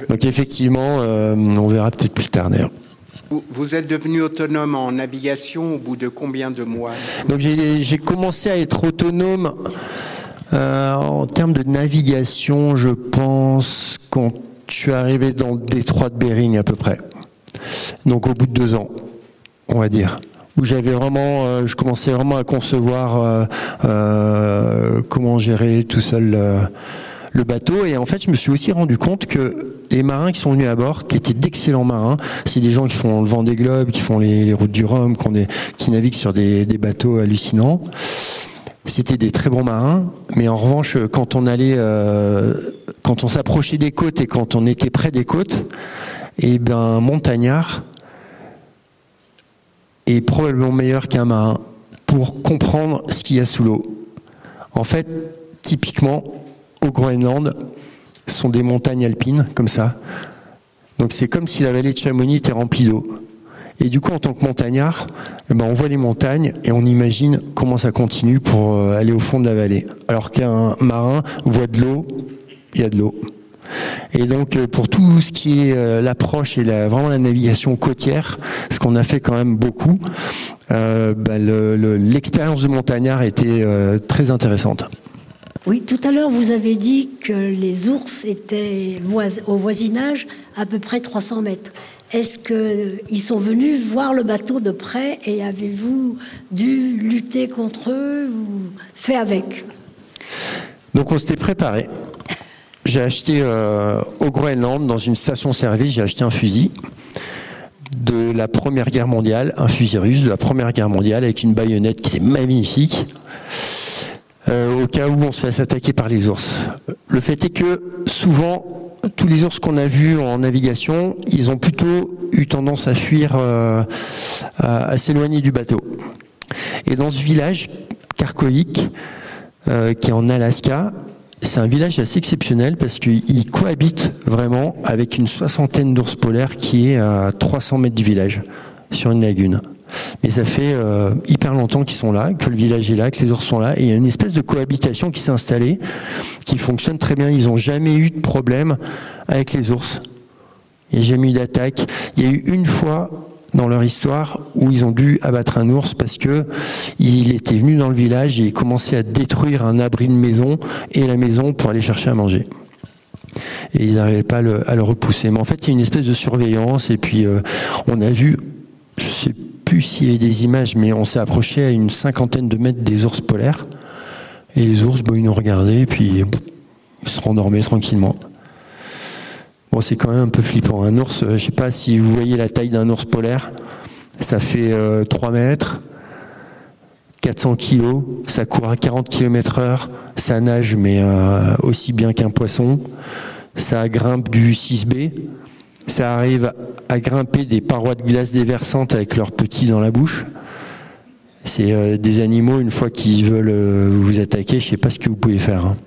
Donc effectivement, euh, on verra peut-être plus tard d'ailleurs. Vous êtes devenu autonome en navigation au bout de combien de mois Donc j'ai commencé à être autonome euh, en termes de navigation, je pense, quand je suis arrivé dans le détroit de Bering à peu près. Donc au bout de deux ans, on va dire où j'avais vraiment, euh, je commençais vraiment à concevoir comment gérer tout seul le bateau. Et en fait, je me suis aussi rendu compte que les marins qui sont venus à bord, qui étaient d'excellents marins, c'est des gens qui font le vent des globes, qui font les, routes du Rhum, qui, naviguent sur des, bateaux hallucinants. c'était des très bons marins, mais en revanche, quand on allait, euh, quand on s'approchait des côtes et quand on était près des côtes, eh ben, montagnard est probablement meilleur qu'un marin pour comprendre ce qu'il y a sous l'eau. En fait, typiquement, au Groenland, sont des montagnes alpines, comme ça. Donc c'est comme si la vallée de Chamonix était remplie d'eau. Et du coup, en tant que montagnard, eh ben, on voit les montagnes et on imagine comment ça continue pour euh, aller au fond de la vallée. Alors qu'un marin voit de l'eau, il y a de l'eau. Et donc euh, pour tout ce qui est euh, l'approche et vraiment la navigation côtière, ce qu'on a fait quand même beaucoup, bah, l'expérience de montagnard était très intéressante. Oui, tout à l'heure, vous avez dit que les ours étaient au voisinage à peu près 300 mètres. Est-ce qu'ils sont venus voir le bateau de près et avez-vous dû lutter contre eux ou fait avec? Donc on s'était préparé. J'ai acheté euh, au Groenland, dans une station-service, j'ai acheté un fusil de la Première Guerre mondiale, un fusil russe de la Première Guerre mondiale avec une baïonnette qui est magnifique. Euh, au cas où on se fasse attaquer par les ours. Le fait est que souvent tous les ours qu'on a vus en navigation, ils ont plutôt eu tendance à fuir, euh, à, s'éloigner du bateau. Et dans ce village, Karkovik, euh, qui est en Alaska, c'est un village assez exceptionnel parce qu'il cohabite vraiment avec une soixantaine d'ours polaires qui est à 300 mètres du village, sur une lagune. Mais ça fait euh, hyper longtemps qu'ils sont là, que le village est là, que les ours sont là, et il y a une espèce de cohabitation qui s'est installée, qui fonctionne très bien. Ils n'ont jamais eu de problème avec les ours. Il n'y a jamais eu d'attaque. Il y a eu une fois dans leur histoire où ils ont dû abattre un ours parce que il était venu dans le village et il commençait à détruire un abri de maison et la maison pour aller chercher à manger. Et ils n'arrivaient pas à le, repousser. Mais en fait, il y a une espèce de surveillance et puis euh, on a vu, je sais plus s'il y avait des images, mais on s'est approché à une cinquantaine de mètres des ours polaires. Et les ours, bon, ils nous regardaient, puis ils se rendormaient tranquillement. Bon, c'est quand même un peu flippant. Un ours, je sais pas si vous voyez la taille d'un ours polaire. Ça fait 3 euh, mètres, 400 kilos, ça court à 40 km heure, ça nage mais euh, aussi bien qu'un poisson, ça grimpe du 6B, ça arrive à grimper des parois de glace déversantes avec leurs petits dans la bouche. C'est euh, des animaux, une fois qu'ils veulent euh, vous attaquer, je ne sais pas ce que vous pouvez faire. Hein.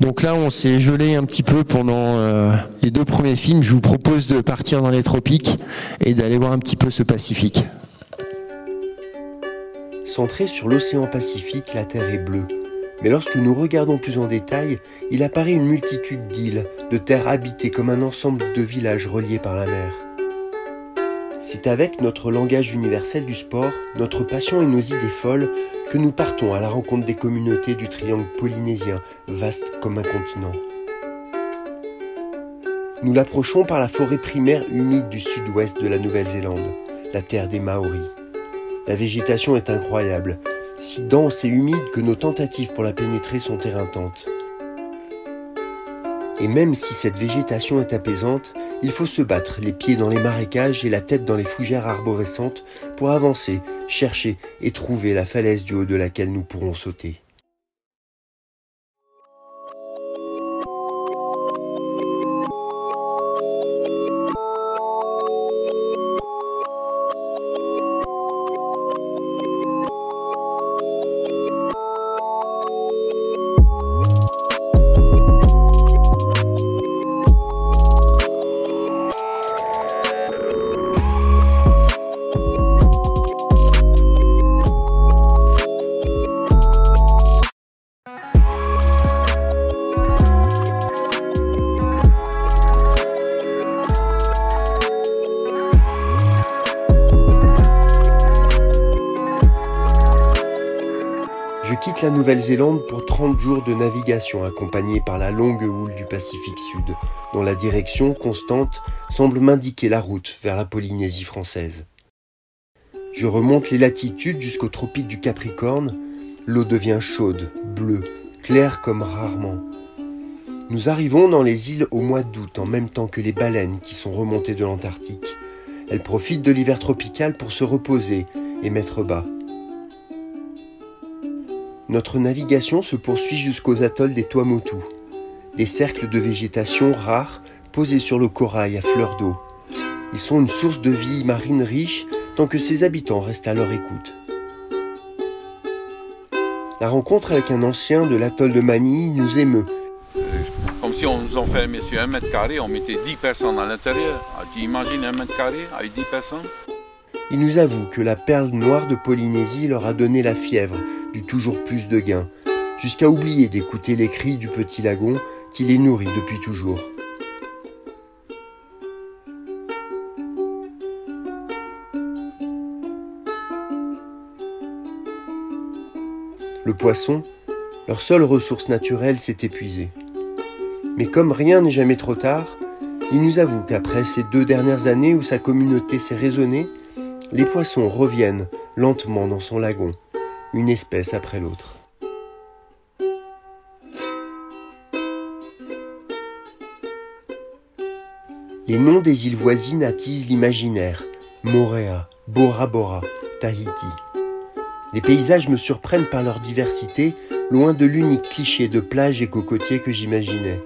Donc là, on s'est gelé un petit peu pendant euh, les deux premiers films. Je vous propose de partir dans les tropiques et d'aller voir un petit peu ce Pacifique. Centré sur l'océan Pacifique, la Terre est bleue. Mais lorsque nous regardons plus en détail, il apparaît une multitude d'îles, de terres habitées comme un ensemble de villages reliés par la mer. C'est avec notre langage universel du sport, notre passion et nos idées folles que nous partons à la rencontre des communautés du triangle polynésien, vaste comme un continent. Nous l'approchons par la forêt primaire humide du sud-ouest de la Nouvelle-Zélande, la terre des Maoris. La végétation est incroyable, si dense et humide que nos tentatives pour la pénétrer sont éreintantes. Et même si cette végétation est apaisante, il faut se battre, les pieds dans les marécages et la tête dans les fougères arborescentes, pour avancer, chercher et trouver la falaise du haut de laquelle nous pourrons sauter. Nouvelle-Zélande pour 30 jours de navigation accompagnée par la longue houle du Pacifique Sud, dont la direction constante semble m'indiquer la route vers la Polynésie française. Je remonte les latitudes jusqu'au tropique du Capricorne, l'eau devient chaude, bleue, claire comme rarement. Nous arrivons dans les îles au mois d'août en même temps que les baleines qui sont remontées de l'Antarctique. Elles profitent de l'hiver tropical pour se reposer et mettre bas. Notre navigation se poursuit jusqu'aux atolls des Tuamotu, des cercles de végétation rares posés sur le corail à fleur d'eau. Ils sont une source de vie marine riche tant que ses habitants restent à leur écoute. La rencontre avec un ancien de l'atoll de Manille nous émeut. Comme si on nous enfermait sur un mètre carré, on mettait 10 personnes à l'intérieur. Ah, tu imagines un mètre carré avec 10 personnes? Il nous avoue que la perle noire de Polynésie leur a donné la fièvre toujours plus de gains, jusqu'à oublier d'écouter les cris du petit lagon qui les nourrit depuis toujours. Le poisson, leur seule ressource naturelle, s'est épuisée. Mais comme rien n'est jamais trop tard, il nous avoue qu'après ces deux dernières années où sa communauté s'est raisonnée, les poissons reviennent lentement dans son lagon, une espèce après l'autre. Les noms des îles voisines attisent l'imaginaire. Moréa, Bora Bora, Tahiti. Les paysages me surprennent par leur diversité, loin de l'unique cliché de plage et cocotiers que j'imaginais.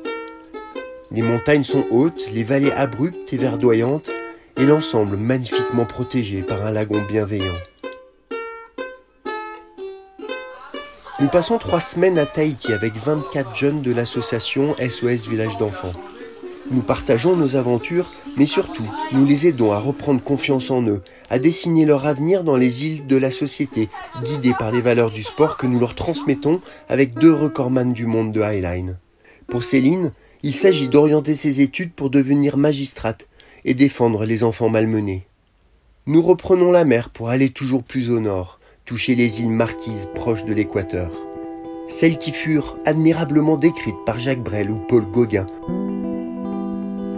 Les montagnes sont hautes, les vallées abruptes et verdoyantes, et l'ensemble magnifiquement protégé par un lagon bienveillant. Nous passons trois semaines à Tahiti avec 24 jeunes de l'association SOS Village d'enfants. Nous partageons nos aventures, mais surtout, nous les aidons à reprendre confiance en eux, à dessiner leur avenir dans les îles de la société, guidés par les valeurs du sport que nous leur transmettons avec deux recordman du monde de Highline. Pour Céline, il s'agit d'orienter ses études pour devenir magistrate et défendre les enfants malmenés. Nous reprenons la mer pour aller toujours plus au nord, toucher les îles Marquises proches de l'équateur. Celles qui furent admirablement décrites par Jacques Brel ou Paul Gauguin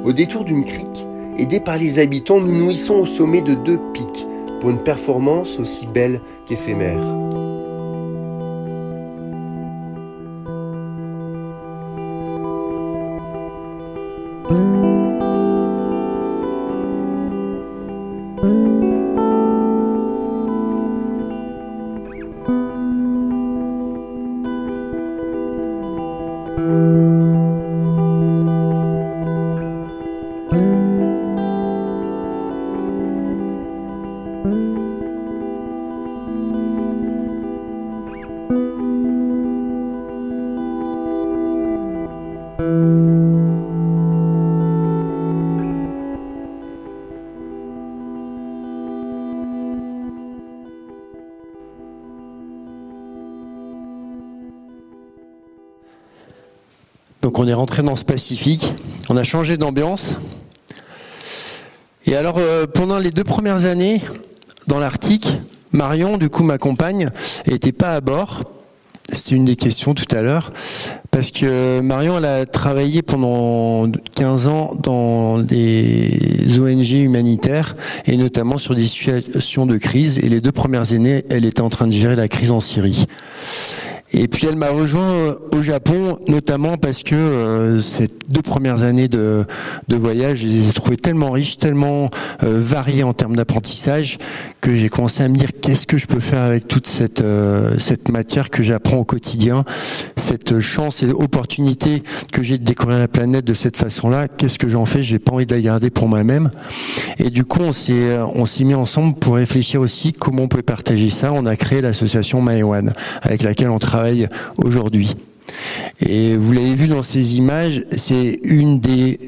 au détour d'une crique, aidés par les habitants, nous hissons au sommet de deux pics pour une performance aussi belle qu'éphémère. Rentré dans ce Pacifique, on a changé d'ambiance. Et alors euh, pendant les deux premières années dans l'Arctique, Marion, du coup ma compagne, n'était pas à bord. C'était une des questions tout à l'heure. Parce que Marion, elle a travaillé pendant 15 ans dans des ONG humanitaires et notamment sur des situations de crise. Et les deux premières années, elle était en train de gérer la crise en Syrie. Et puis elle m'a rejoint euh, au Japon, notamment parce que euh, ces deux premières années de, voyage, je les ai trouvées tellement riches, tellement euh, variées en termes d'apprentissage, que j'ai commencé à me dire qu'est-ce que je peux faire avec toute cette, cette matière que j'apprends au quotidien, cette chance et opportunité que j'ai de découvrir la planète de cette façon-là, qu'est-ce que j'en fais? J'ai pas envie de la garder pour moi-même. Et du coup, on s'est on s'est mis ensemble pour réfléchir aussi comment on peut partager ça. On a créé l'association Maewan, avec laquelle on travaille aujourd'hui. Et vous l'avez vu dans ces images, c'est une des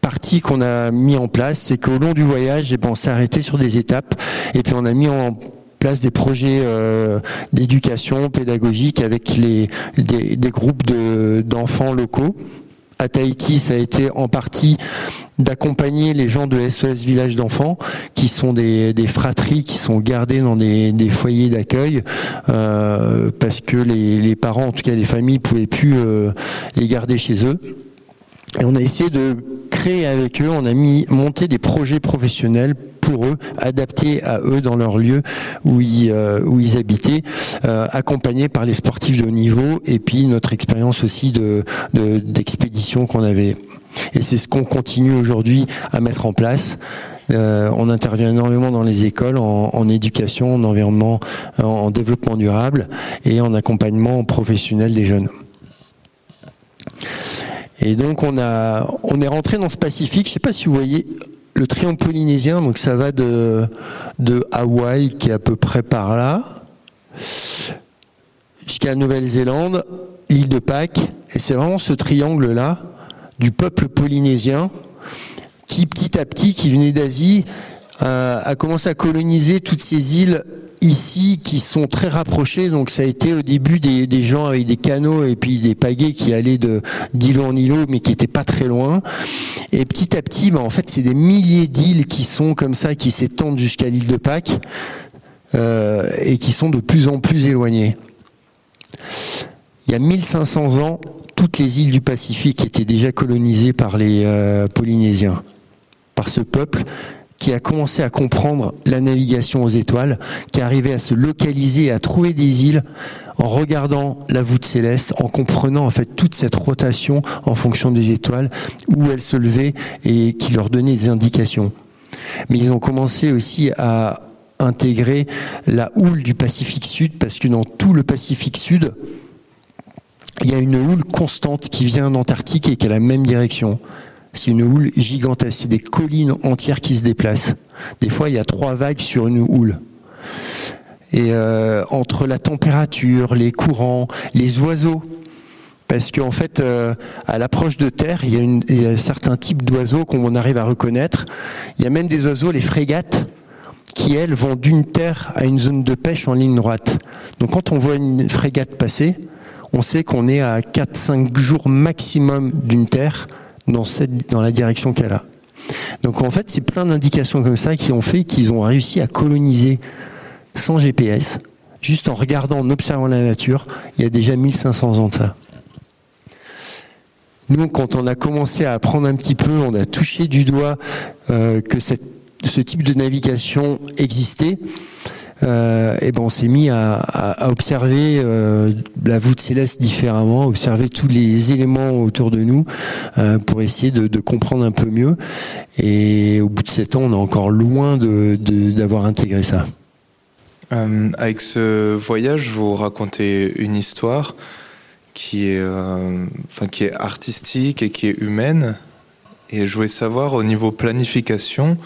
parties qu'on a mis en place, c'est qu'au long du voyage, j'ai pensé arrêter sur des étapes, et puis on a mis en place des projets euh, d'éducation pédagogique avec les, des groupes d'enfants locaux à Tahiti, ça a été en partie d'accompagner les gens de SOS Village d'enfants, qui sont des, fratries qui sont gardées dans des, foyers d'accueil, euh, parce que les, parents, en tout cas les familles, pouvaient plus euh, les garder chez eux. Et on a essayé de créer avec eux, on a mis monté des projets professionnels pour eux, adaptés à eux dans leur lieu où ils, euh, habitaient, euh, accompagnés par les sportifs de haut niveau et puis notre expérience aussi de d'expédition qu'on avait. Et c'est ce qu'on continue aujourd'hui à mettre en place on intervient énormément dans les écoles, en, éducation, en environnement, en, développement durable et en accompagnement professionnel des jeunes. Et donc on a, on est rentré dans ce Pacifique. Je ne sais pas si vous voyez le triangle polynésien. Donc ça va de de Hawaï qui est à peu près par là jusqu'à Nouvelle-Zélande, île de Pâques. Et c'est vraiment ce triangle là du peuple polynésien qui petit à petit, qui venait d'Asie, a commencé à coloniser toutes ces îles ici qui sont très rapprochées. Donc ça a été au début des, gens avec des canaux et puis des pagaies qui allaient de d'îlot en îlot, mais qui n'étaient pas très loin. Et petit à petit, bah, en fait, c'est des milliers d'îles qui sont comme ça, qui s'étendent jusqu'à l'île de Pâques euh, et qui sont de plus en plus éloignées. Il y a 1500 ans, toutes les îles du Pacifique étaient déjà colonisées par les euh, Polynésiens, par ce peuple qui a commencé à comprendre la navigation aux étoiles, qui arrivait à se localiser, à trouver des îles en regardant la voûte céleste, en comprenant en fait toute cette rotation en fonction des étoiles, où elles se levaient et qui leur donnait des indications. Mais ils ont commencé aussi à intégrer la houle du Pacifique Sud, parce que dans tout le Pacifique Sud, il y a une houle constante qui vient d'Antarctique et qui a la même direction. C'est une houle gigantesque, c'est des collines entières qui se déplacent. Des fois, il y a trois vagues sur une houle. Et euh, entre la température, les courants, les oiseaux, parce qu'en fait, euh, à l'approche de terre, il y, a une, il y a certains types d'oiseaux qu'on arrive à reconnaître. Il y a même des oiseaux, les frégates, qui elles vont d'une terre à une zone de pêche en ligne droite. Donc quand on voit une frégate passer, on sait qu'on est à 4-5 jours maximum d'une terre dans, cette, dans la direction qu'elle a. Donc en fait, c'est plein d'indications comme ça qui ont fait qu'ils ont réussi à coloniser sans GPS, juste en regardant, en observant la nature, il y a déjà 1500 ans de ça. Nous, quand on a commencé à apprendre un petit peu, on a touché du doigt euh, que ce type de navigation existait euh, et ben on s'est mis à, observer euh, la voûte céleste différemment, observer tous les éléments autour de nous euh, pour essayer de, comprendre un peu mieux. Et au bout de sept ans, on est encore loin d'avoir intégré ça. Avec ce voyage, vous racontez une histoire qui est, enfin, qui est artistique et qui est humaine. Et je voulais savoir au niveau planification,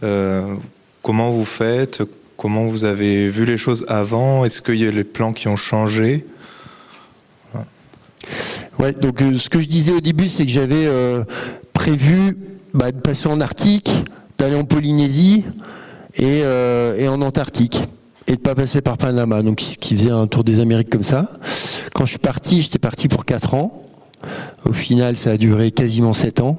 comment vous faites, Comment vous avez vu les choses avant? Est-ce qu'il y a les plans qui ont changé? Donc euh, ce que je disais au début, c'est que j'avais euh, prévu bah, de passer en Arctique, d'aller en Polynésie et, euh, et, en Antarctique et de pas passer par Panama, donc qui faisait un tour des Amériques comme ça. Quand je suis parti, j'étais parti pour 4 ans. Au final, ça a duré quasiment 7 ans.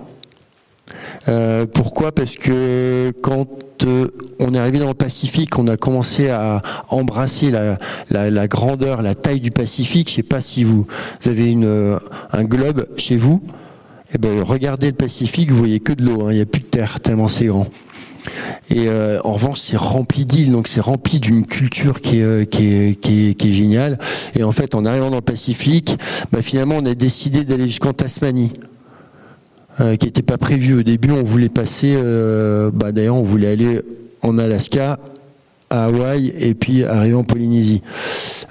Euh, pourquoi? Parce que quand euh, on est arrivé dans le Pacifique, on a commencé à embrasser la, grandeur, la taille du Pacifique. Je sais pas si vous, avez euh, un globe chez vous. Eh ben, regardez le Pacifique, vous voyez que de l'eau. Hein. Il n'y a plus de terre tellement c'est grand. Et en revanche, c'est rempli d'îles, donc c'est rempli d'une culture qui, est, géniale. Et en fait, en arrivant dans le Pacifique, bah, finalement, on a décidé d'aller jusqu'en Tasmanie. Euh, qui n'était pas prévu au début. On voulait passer, euh, bah, d'ailleurs, on voulait aller en Alaska, à Hawaï et puis arriver en Polynésie.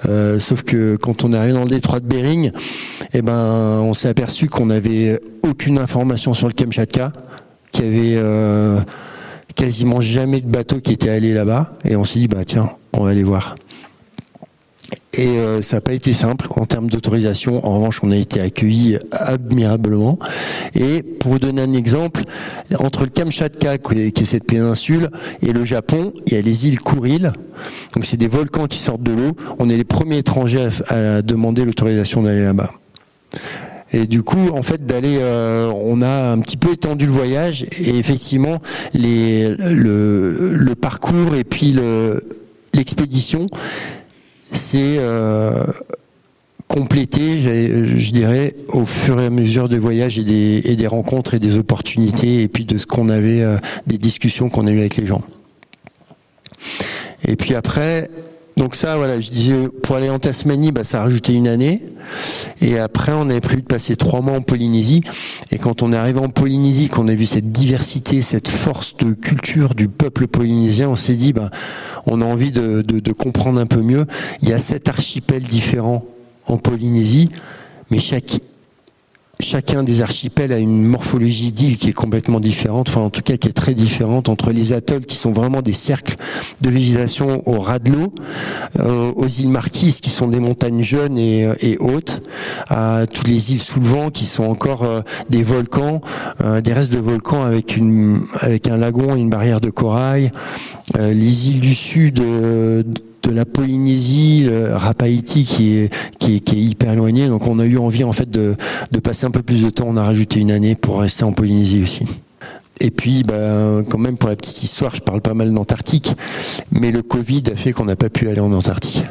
Euh, sauf que quand on est arrivé dans le détroit de Bering, eh ben, on s'est aperçu qu'on n'avait aucune information sur le Kamchatka, qu'il y avait quasiment jamais de bateau qui était allé là-bas, et on s'est dit bah tiens, on va aller voir. Et euh, ça n'a pas été simple en termes d'autorisation. En revanche, on a été accueillis admirablement. Et pour vous donner un exemple, entre le Kamchatka, qui est cette péninsule, et le Japon, il y a les îles Kuril. Donc c'est des volcans qui sortent de l'eau. On est les premiers étrangers à, demander l'autorisation d'aller là-bas. Et du coup, en fait, d'aller, euh, on a un petit peu étendu le voyage et effectivement, les, le, le parcours et puis l'expédition, c'est euh, complété, je dirais, au fur et à mesure des voyages et des, rencontres et des opportunités, et puis de ce qu'on avait, euh, des discussions qu'on a eues avec les gens. Et puis après, donc ça, voilà, je disais, pour aller en Tasmanie, bah, ça a rajouté une année. Et après, on avait prévu de passer trois mois en Polynésie. Et quand on est arrivé en Polynésie, qu'on a vu cette diversité, cette force de culture du peuple polynésien, on s'est dit, ben, on a envie de, de comprendre un peu mieux. Il y a sept archipels différents en Polynésie, mais chaque chacun des archipels a une morphologie d'île qui est complètement différente, enfin en tout cas qui est très différente entre les atolls qui sont vraiment des cercles de végétation au ras de l'eau, euh, aux îles Marquises qui sont des montagnes jeunes et, euh, et, hautes, à toutes les îles sous le vent qui sont encore euh, des volcans, des restes de volcans avec avec un lagon une barrière de corail, les îles du sud de la Polynésie, Rapaïti qui est, qui est, qui est hyper éloigné. Donc on a eu envie en fait de, de passer un peu plus de temps. On a rajouté une année pour rester en Polynésie aussi. Et puis, bah, quand même, pour la petite histoire, je parle pas mal d'Antarctique, mais le Covid a fait qu'on n'a pas pu aller en Antarctique.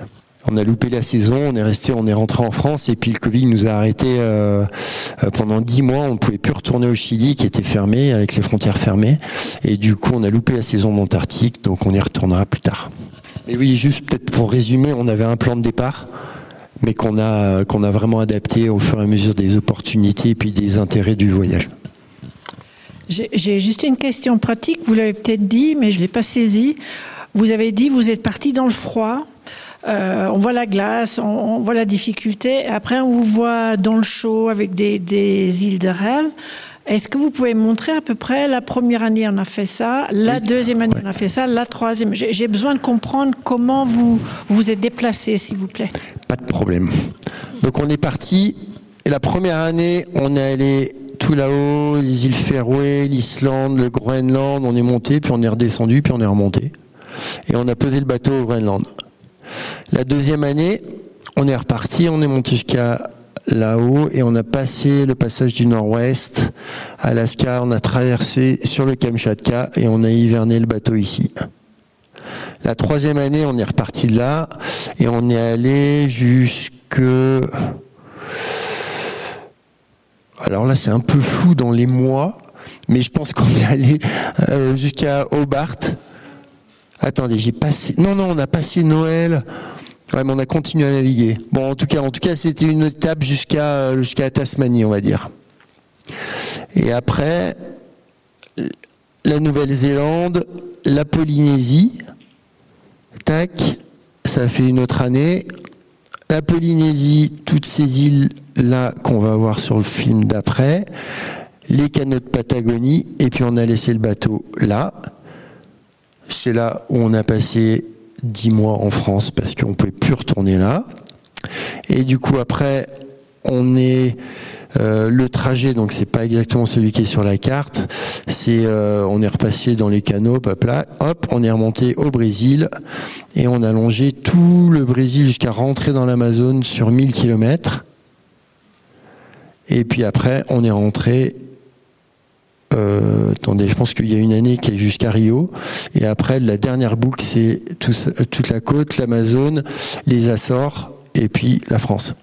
On a loupé la saison, on est resté, on est rentré en France, et puis le Covid nous a arrêté euh, euh, pendant dix mois. On ne pouvait plus retourner au Chili, qui était fermé, avec les frontières fermées, et du coup, on a loupé la saison d'Antarctique, donc on y retournera plus tard. Et oui, juste peut-être pour résumer, on avait un plan de départ, mais qu'on a, a vraiment adapté au fur et à mesure des opportunités et puis des intérêts du voyage. J'ai juste une question pratique, vous l'avez peut-être dit, mais je ne l'ai pas saisi. Vous avez dit vous êtes parti dans le froid. Euh, on voit la glace, on, voit la difficulté. Après, on vous voit dans le chaud avec des, des îles de rêve. Est-ce que vous pouvez montrer à peu près la première année on a fait ça, la deuxième année on a fait ça, la troisième? J'ai besoin de comprendre comment vous vous êtes déplacé, s'il vous plaît. Pas de problème. Donc on est parti. Et la première année, on est allé tout là-haut, les îles Féroé, l'Islande, le Groenland. On est monté, puis on est redescendu, puis on est remonté. Et on a posé le bateau au Groenland. La deuxième année, on est reparti, on est monté jusqu'à là-haut et on a passé le passage du nord-ouest, Alaska, on a traversé sur le Kamchatka et on a hiverné le bateau ici. La troisième année, on est reparti de là et on est allé jusque... Alors là, c'est un peu flou dans les mois, mais je pense qu'on est allé euh, jusqu'à Hobart. Attendez, j'ai passé... Non, non, on a passé Noël. Ouais, on a continué à naviguer. Bon, en tout cas, en tout cas, c'était une étape jusqu'à jusqu'à Tasmanie, on va dire. Et après, la Nouvelle-Zélande, la Polynésie, tac, ça fait une autre année. La Polynésie, toutes ces îles-là qu'on va voir sur le film d'après, les canaux de Patagonie, et puis on a laissé le bateau là. C'est là où on a passé dix mois en France parce qu'on ne pouvait plus retourner là. Et du coup, après, on est euh, le trajet, donc c'est pas exactement celui qui est sur la carte. C'est euh, on est repassé dans les canaux, hop là, hop, on est remonté au Brésil et on a longé tout le Brésil jusqu'à rentrer dans l'Amazone sur 1000 km. Et puis après, on est rentré euh, attendez, je pense qu'il y a une année qui est jusqu'à Rio. Et après, la dernière boucle, c'est toute la côte, l'Amazone, les Açores et puis la France.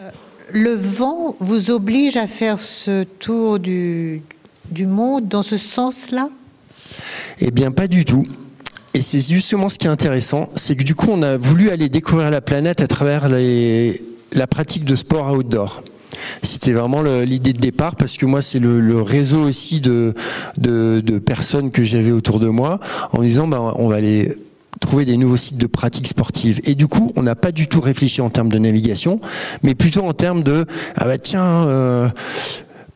Euh, le vent vous oblige à faire ce tour du, du monde dans ce sens-là? Eh bien, pas du tout. Et c'est justement ce qui est intéressant, c'est que du coup, on a voulu aller découvrir la planète à travers les, la pratique de sport outdoor. C'était vraiment l'idée de départ parce que moi c'est le, réseau aussi de, personnes que j'avais autour de moi en disant bah, on va aller trouver des nouveaux sites de pratiques sportives. Et du coup, on n'a pas du tout réfléchi en termes de navigation, mais plutôt en termes de ah bah tiens. Euh,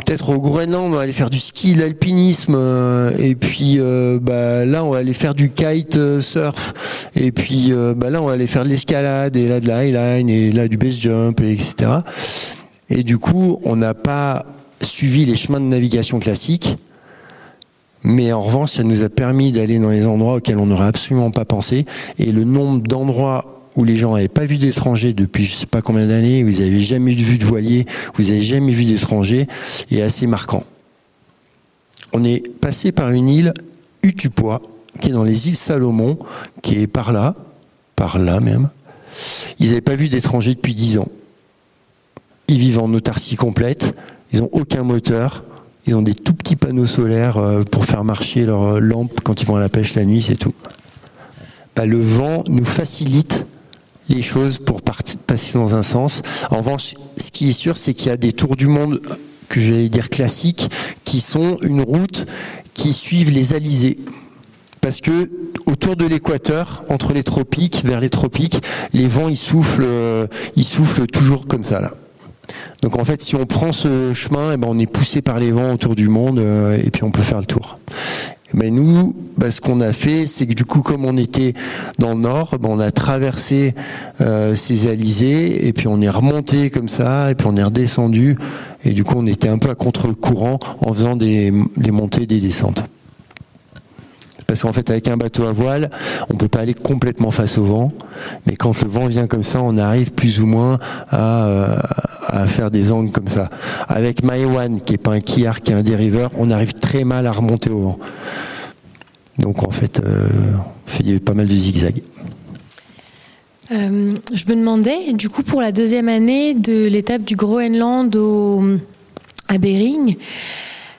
peut-être au Groenland, on va aller faire du ski, l'alpinisme, euh, et puis euh, bah, là, on va aller faire du kite surf, et puis bah, là, on va aller faire de l'escalade, et là de la highline, et là du base jump, et etc. Et du coup, on n'a pas suivi les chemins de navigation classiques, mais en revanche, ça nous a permis d'aller dans les endroits auxquels on n'aurait absolument pas pensé. Et le nombre d'endroits où les gens n'avaient pas vu d'étrangers depuis je sais pas combien d'années, vous n'avez jamais vu de voilier, vous n'avez jamais vu d'étrangers, est assez marquant. On est passé par une île, Utupois, qui est dans les îles Salomon, qui est par là, par là même. Ils n'avaient pas vu d'étrangers depuis dix ans. Ils vivent en autarcie complète, ils n'ont aucun moteur, ils ont des tout petits panneaux solaires euh, pour faire marcher leurs lampes quand ils vont à la pêche la nuit, c'est tout. Bah, le vent nous facilite les choses pour passer dans un sens. En revanche, ce qui est sûr, c'est qu'il y a des tours du monde que j'allais dire classiques, qui sont une route qui suivent les alizés. Parce que autour de l'équateur, entre les tropiques, vers les tropiques, les vents ils soufflent, euh, ils soufflent toujours comme ça là. Donc en fait, si on prend ce chemin, eh ben, on est poussé par les vents autour du monde euh, et puis on peut faire le tour. Mais nous, bah, ce qu'on a fait, c'est que du coup, comme on était dans le nord, bah, on a traversé euh, ces alizés et puis on est remonté comme ça et puis on est redescendu et du coup, on était un peu à contre-courant en faisant des, des montées des descentes. Parce qu'en fait, avec un bateau à voile, on peut pas aller complètement face au vent. Mais quand le vent vient comme ça, on arrive plus ou moins à, euh, faire des angles comme ça. Avec Maewan, qui est pas un quillard, qui est un dériveur, on arrive très mal à remonter au vent. Donc en fait, euh, on fait pas mal de zigzags. Euh, je me demandais, du coup, pour la deuxième année de l'étape du Groenland au, à Bering,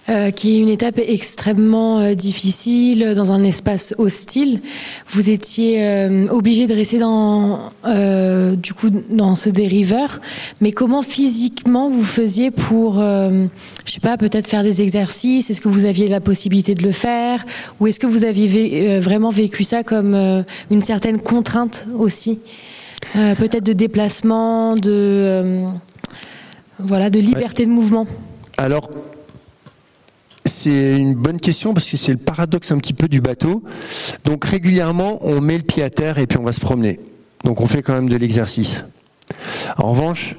euh, qui est une étape extrêmement euh, difficile dans un espace hostile. Vous étiez euh, obligé de rester dans, euh, du coup, dans ce dériveur. Mais comment physiquement vous faisiez pour, euh, je sais pas, peut-être faire des exercices? Est-ce que vous aviez la possibilité de le faire? Ou est-ce que vous aviez vé- euh, vraiment vécu ça comme euh, une certaine contrainte aussi? Euh, Peut-être de déplacement, de euh, voilà, de liberté de mouvement. Alors, c'est une bonne question parce que c'est le paradoxe un petit peu du bateau. Donc régulièrement, on met le pied à terre et puis on va se promener. Donc on fait quand même de l'exercice. En revanche,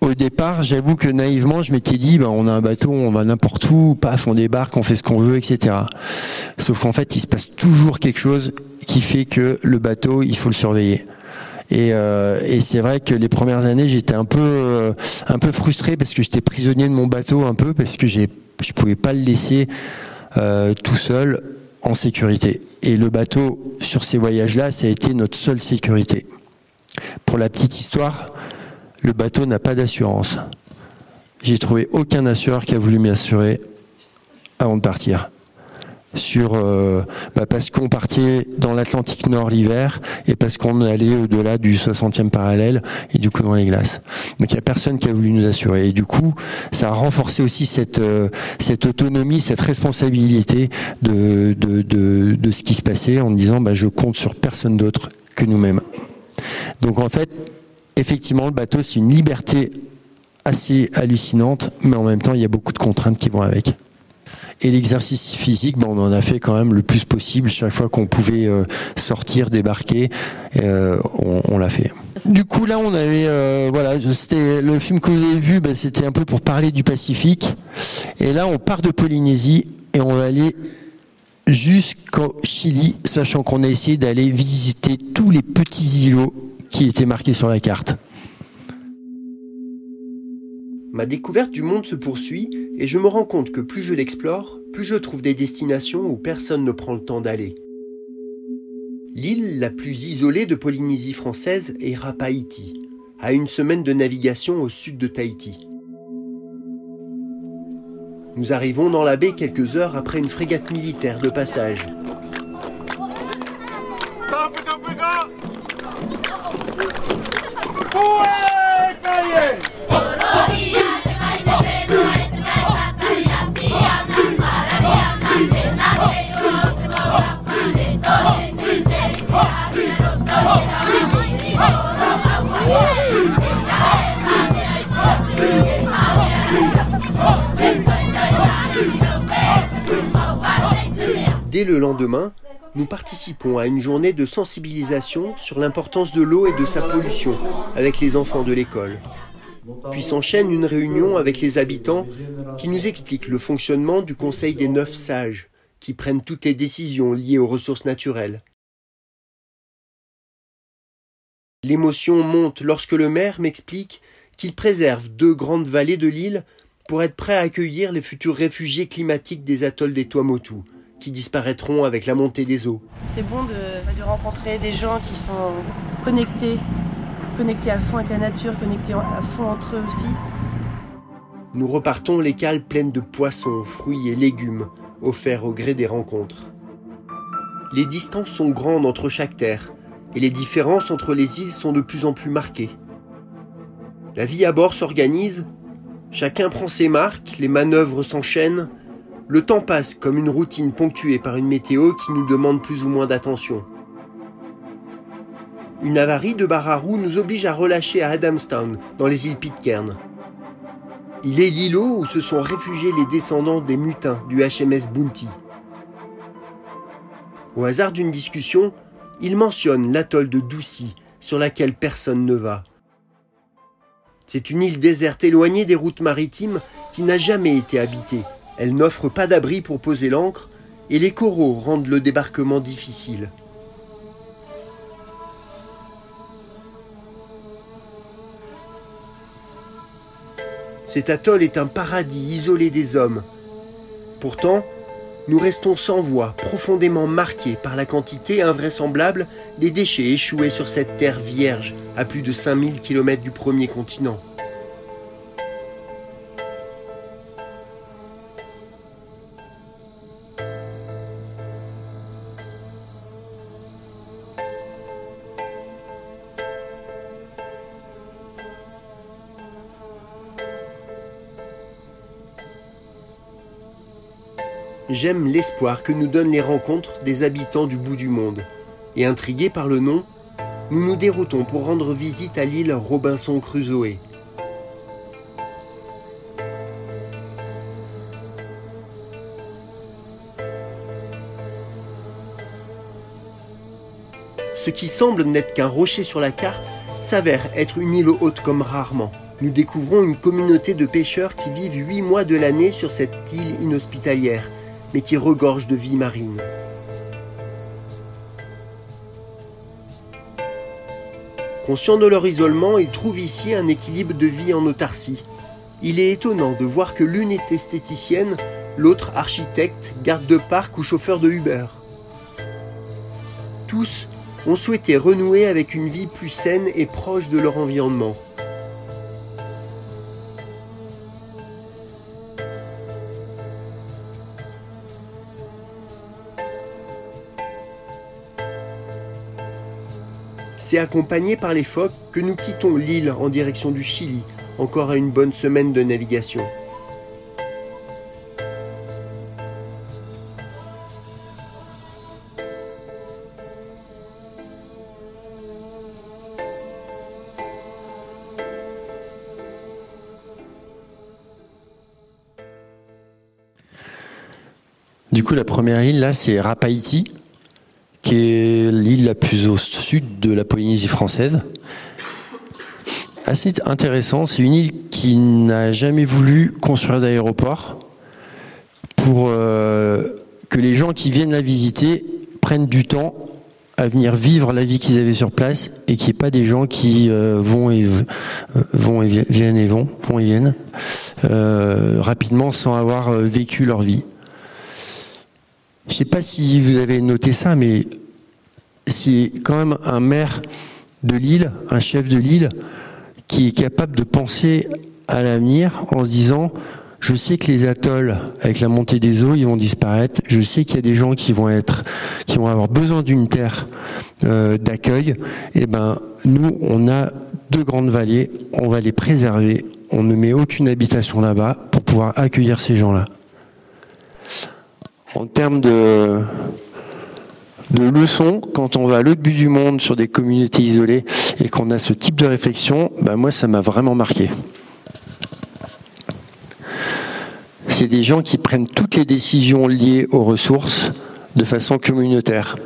au départ, j'avoue que naïvement, je m'étais dit, ben, on a un bateau, on va n'importe où, paf, on débarque, on fait ce qu'on veut, etc. Sauf qu'en fait, il se passe toujours quelque chose qui fait que le bateau, il faut le surveiller. Et, euh, c'est vrai que les premières années, j'étais un peu, euh, un peu frustré parce que j'étais prisonnier de mon bateau un peu parce que j'ai, je pouvais pas le laisser euh, tout seul en sécurité. Et le bateau sur ces voyages-là, ça a été notre seule sécurité. Pour la petite histoire, le bateau n'a pas d'assurance. J'ai trouvé aucun assureur qui a voulu m'assurer avant de partir. Sur, euh, bah, parce qu'on partait dans l'Atlantique Nord l'hiver et parce qu'on allait au-delà du 60e parallèle et du coup dans les glaces. Donc il n'y a personne qui a voulu nous assurer. Et du coup, ça a renforcé aussi cette, euh, autonomie, cette responsabilité de, ce qui se passait en disant bah, je compte sur personne d'autre que nous-mêmes. Donc en fait, effectivement, le bateau, c'est une liberté assez hallucinante, mais en même temps, il y a beaucoup de contraintes qui vont avec. Et l'exercice physique, ben, on en a fait quand même le plus possible. Chaque fois qu'on pouvait euh, sortir, débarquer, euh, on, l'a fait. Du coup, là, on avait, euh, voilà, c'était le film que vous avez vu, ben, c'était un peu pour parler du Pacifique. Et là, on part de Polynésie et on va aller jusqu'au Chili, sachant qu'on a essayé d'aller visiter tous les petits îlots qui étaient marqués sur la carte. Ma découverte du monde se poursuit et je me rends compte que plus je l'explore, plus je trouve des destinations où personne ne prend le temps d'aller. L'île la plus isolée de Polynésie française est Rapaïti, à une semaine de navigation au sud de Tahiti. Nous arrivons dans la baie quelques heures après une frégate militaire de passage. Dès le lendemain, nous participons à une journée de sensibilisation sur l'importance de l'eau et de sa pollution avec les enfants de l'école. Puis s'enchaîne une réunion avec les habitants qui nous expliquent le fonctionnement du Conseil des neuf sages, qui prennent toutes les décisions liées aux ressources naturelles. L'émotion monte lorsque le maire m'explique qu'il préserve deux grandes vallées de l'île pour être prêt à accueillir les futurs réfugiés climatiques des atolls des Tuamotu, qui disparaîtront avec la montée des eaux. C'est bon de, de rencontrer des gens qui sont connectés, connectés à fond avec la nature, connectés à fond entre eux aussi. Nous repartons les cales pleines de poissons, fruits et légumes, offerts au gré des rencontres. Les distances sont grandes entre chaque terre, et les différences entre les îles sont de plus en plus marquées. La vie à bord s'organise Chacun prend ses marques, les manœuvres s'enchaînent, le temps passe comme une routine ponctuée par une météo qui nous demande plus ou moins d'attention. Une avarie de Bararou nous oblige à relâcher à Adamstown, dans les îles Pitcairn. Il est l'îlot où se sont réfugiés les descendants des mutins du HMS Bounty. Au hasard d'une discussion, il mentionne l'atoll de Doucy, sur laquelle personne ne va. C'est une île déserte éloignée des routes maritimes qui n'a jamais été habitée. Elle n'offre pas d'abri pour poser l'ancre et les coraux rendent le débarquement difficile. Cet atoll est un paradis isolé des hommes. Pourtant, nous restons sans voix, profondément marqués par la quantité invraisemblable des déchets échoués sur cette terre vierge à plus de 5000 km du premier continent. J'aime l'espoir que nous donnent les rencontres des habitants du bout du monde. Et intrigués par le nom, nous nous déroutons pour rendre visite à l'île Robinson Crusoe. Ce qui semble n'être qu'un rocher sur la carte s'avère être une île haute comme rarement. Nous découvrons une communauté de pêcheurs qui vivent huit mois de l'année sur cette île inhospitalière, mais qui regorge de vie marine. Conscients de leur isolement, ils trouvent ici un équilibre de vie en autarcie. Il est étonnant de voir que l'une est esthéticienne, l'autre architecte, garde de parc ou chauffeur de Uber. Tous ont souhaité renouer avec une vie plus saine et proche de leur environnement. C'est accompagné par les phoques que nous quittons l'île en direction du Chili, encore à une bonne semaine de navigation. Du coup, la première île, là, c'est Rapaïti qui est l'île la plus au sud de la Polynésie française. Assez intéressant, c'est une île qui n'a jamais voulu construire d'aéroport pour euh, que les gens qui viennent la visiter prennent du temps à venir vivre la vie qu'ils avaient sur place et qu'il n'y ait pas des gens qui euh, vont et euh, vont et viennent et vont, vont et viennent rapidement sans avoir vécu leur vie. Je ne sais pas si vous avez noté ça, mais c'est quand même un maire de l'île, un chef de l'île, qui est capable de penser à l'avenir en se disant je sais que les atolls, avec la montée des eaux, ils vont disparaître. Je sais qu'il y a des gens qui vont être, qui vont avoir besoin d'une terre euh, d'accueil. Et eh ben, nous, on a deux grandes vallées. On va les préserver. On ne met aucune habitation là-bas pour pouvoir accueillir ces gens-là. En termes de, de leçons, quand on va à l'autre bout du monde sur des communautés isolées et qu'on a ce type de réflexion, ben moi ça m'a vraiment marqué. C'est des gens qui prennent toutes les décisions liées aux ressources de façon communautaire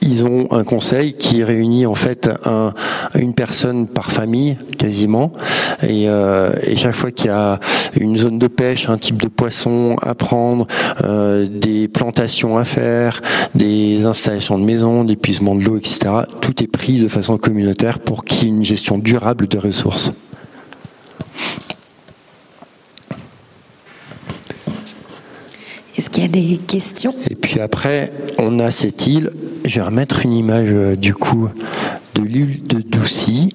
ils ont un conseil qui réunit en fait une personne par famille quasiment euh, et, chaque fois qu'il y a une zone de pêche, un type de poisson à prendre, euh, des plantations à faire, des installations de maisons, l'épuisement de l'eau, etc. Tout est pris de façon communautaire pour qu'il y ait une gestion durable de ressources. Est-ce qu'il y a des questions Et puis après, on a cette île. Je vais remettre une image euh, du coup de l'île de Doucy.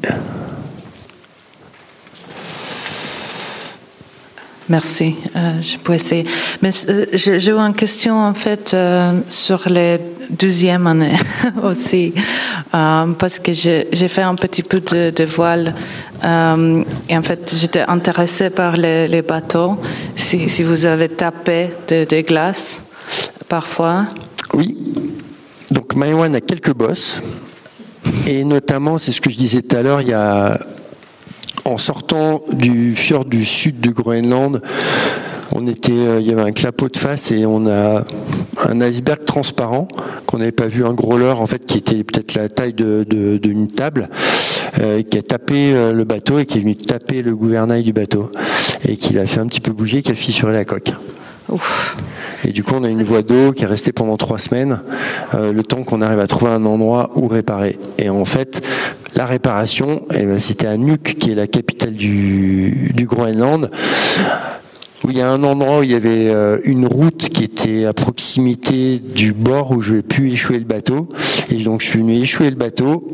Merci, euh, je peux essayer. Mais euh, j'ai une question en fait sur les deuxième année aussi, euh, parce que j'ai fait un petit peu de, voile. Euh, et en fait, j'étais intéressée par les, bateaux. Si, vous avez tapé des de glaces, parfois. Oui. Donc, Maïwan a quelques bosses. Et notamment, c'est ce que je disais tout à l'heure, il y a, en sortant du fjord du sud du Groenland, on était, euh, il y avait un clapot de face et on a un iceberg transparent qu'on n'avait pas vu, un gros leurre en fait qui était peut-être la taille d'une table, euh, qui a tapé euh, le bateau et qui est venu taper le gouvernail du bateau et qui l'a fait un petit peu bouger, qui a fissuré la coque. Et du coup, on a une voie d'eau qui est restée pendant trois semaines, le temps qu'on arrive à trouver un endroit où réparer. Et en fait, la réparation, eh ben, c'était à Nuuk, qui est la capitale du, du Groenland où il y a un endroit où il y avait euh, une route qui était à proximité du bord où je vais pu échouer le bateau. Et donc je suis venu échouer le bateau.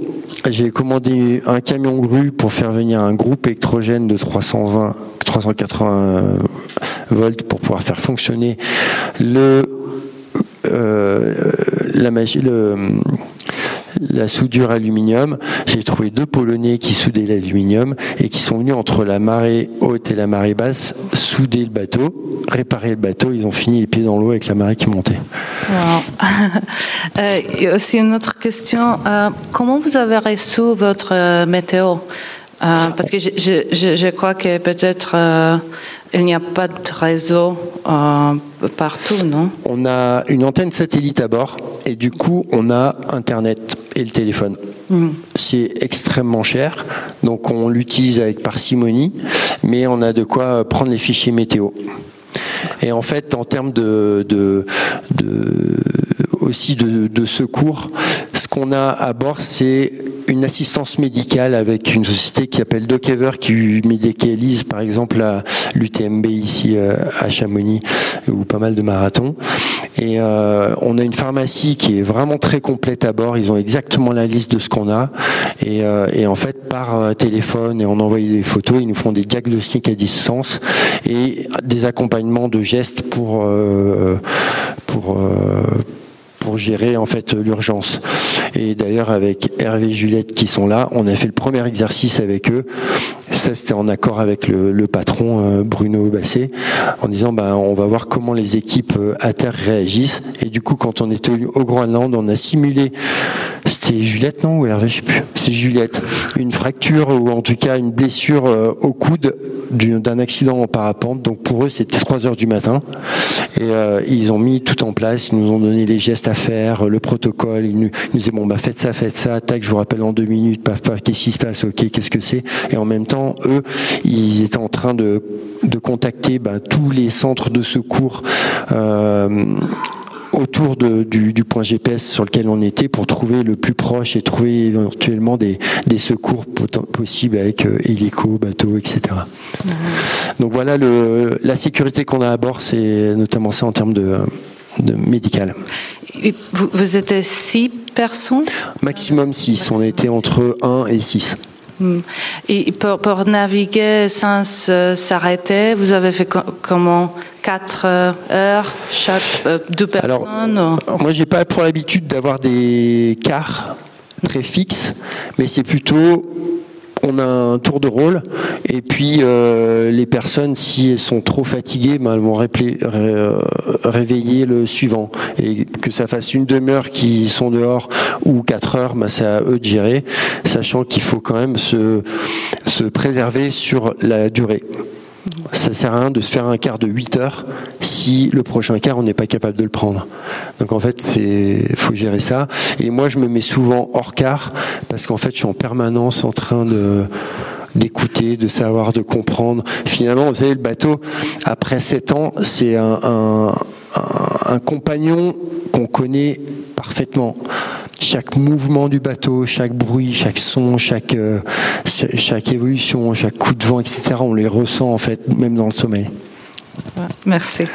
J'ai commandé un camion grue pour faire venir un groupe électrogène de 320, 380 volts pour pouvoir faire fonctionner le euh, la le, la soudure aluminium. J'ai trouvé deux Polonais qui soudaient l'aluminium et qui sont venus entre la marée haute et la marée basse souder le bateau, réparer le bateau. Ils ont fini les pieds dans l'eau avec la marée qui montait. euh, il y a aussi une autre question. Euh, comment vous avez reçu votre euh, météo? Euh, parce que je, je, je, crois que peut-être euh, il n'y a pas de réseau euh, partout, non? On a une antenne satellite à bord et du coup on a Internet et le téléphone. Hmm. C'est extrêmement cher, donc on l'utilise avec parcimonie, mais on a de quoi prendre les fichiers météo. Et en fait, en termes de, de, de aussi de, de, secours, ce qu'on a à bord, c'est une assistance médicale avec une société qui s'appelle Docever qui médicalise par exemple l'UTMB ici euh, à Chamonix ou pas mal de marathons. Et euh, on a une pharmacie qui est vraiment très complète à bord. Ils ont exactement la liste de ce qu'on a. Et, euh, en fait, par téléphone et on envoie des photos, ils nous font des diagnostics à distance et des accompagnements de gestes pour pour pour gérer en fait l'urgence. Et d'ailleurs avec Hervé et Juliette qui sont là, on a fait le premier exercice avec eux. Ça c'était en accord avec le, patron euh, Bruno Basset, en disant ben on va voir comment les équipes euh, à terre réagissent. Et du coup quand on était au Groenland, on a simulé. C'était Juliette non ou Hervé je sais plus. C'est Juliette. Une fracture ou en tout cas une blessure euh, au coude d'un accident en parapente. Donc pour eux c'était 3 heures du matin et ils ont mis tout en place. Ils nous ont donné les gestes à faire, le protocole. Ils nous, disaient bon bah faites ça, faites ça, tac, je vous rappelle en deux minutes, paf paf, qu'est-ce qui se passe, ok, qu'est-ce que c'est? Et en même temps, eux, ils étaient en train de, de contacter bah, tous les centres de secours. Euh, autour de, du, du, point GPS sur lequel on était pour trouver le plus proche et trouver éventuellement des, des secours possibles avec euh, hélico, bateau, etc. Donc voilà le, la sécurité qu'on a à bord, c'est notamment ça en termes de, de médical. Vous, vous êtes six personnes? Maximum six. On était entre 1 et 6. Hmm. Et pour, naviguer sans s'arrêter, vous avez fait comment? 4 heures chaque euh, deux personnes Alors, Moi, j'ai pas pour l'habitude d'avoir des quarts très fixes, mais c'est plutôt on a un tour de rôle et puis euh, les personnes si elles sont trop fatiguées ben, elles vont euh, réveiller le suivant et que ça fasse une demi-heure qui sont dehors ou quatre heures ben, c'est à eux de gérer sachant qu'il faut quand même se, se préserver sur la durée ça sert à rien de se faire un quart de 8 heures si le prochain quart on n'est pas capable de le prendre. Donc en fait, c'est faut gérer ça. Et moi, je me mets souvent hors quart parce qu'en fait, je suis en permanence en train d'écouter, de savoir, de comprendre. Finalement, vous savez, le bateau, après 7 ans, c'est un, compagnon qu'on connaît parfaitement chaque mouvement du bateau, chaque bruit, chaque son, chaque, euh, chaque évolution, chaque coup de vent, etc., on les ressent en fait, même dans le sommeil. Merci.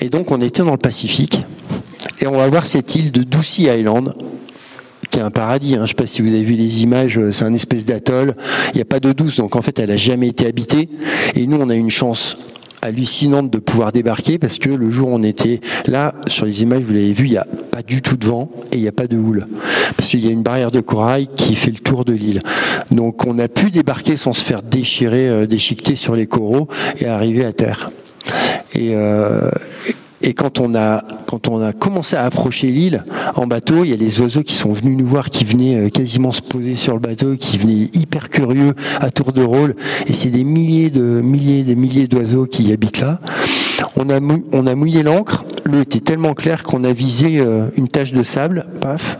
Et donc on était dans le Pacifique, et on va voir cette île de Ducie Island, qui est un paradis. Hein. Je ne sais pas si vous avez vu les images, euh, c'est un espèce d'atoll. Il n'y a pas d'eau douce, donc en fait elle n'a jamais été habitée. Et nous on a une chance hallucinante de pouvoir débarquer parce que le jour où on était là, sur les images, vous l'avez vu, il n'y a pas du tout de vent et il n'y a pas de houle. Parce qu'il y a une barrière de corail qui fait le tour de l'île. Donc on a pu débarquer sans se faire déchirer, euh, déchiqueter sur les coraux et arriver à terre. Et, euh, et quand on a quand on a commencé à approcher l'île en bateau, il y a les oiseaux qui sont venus nous voir, qui venaient euh, quasiment se poser sur le bateau, qui venaient hyper curieux à tour de rôle. Et c'est des milliers de milliers des milliers d'oiseaux qui habitent là. On a on a mouillé l'ancre. L'eau était tellement claire qu'on a visé euh, une tache de sable. Paf.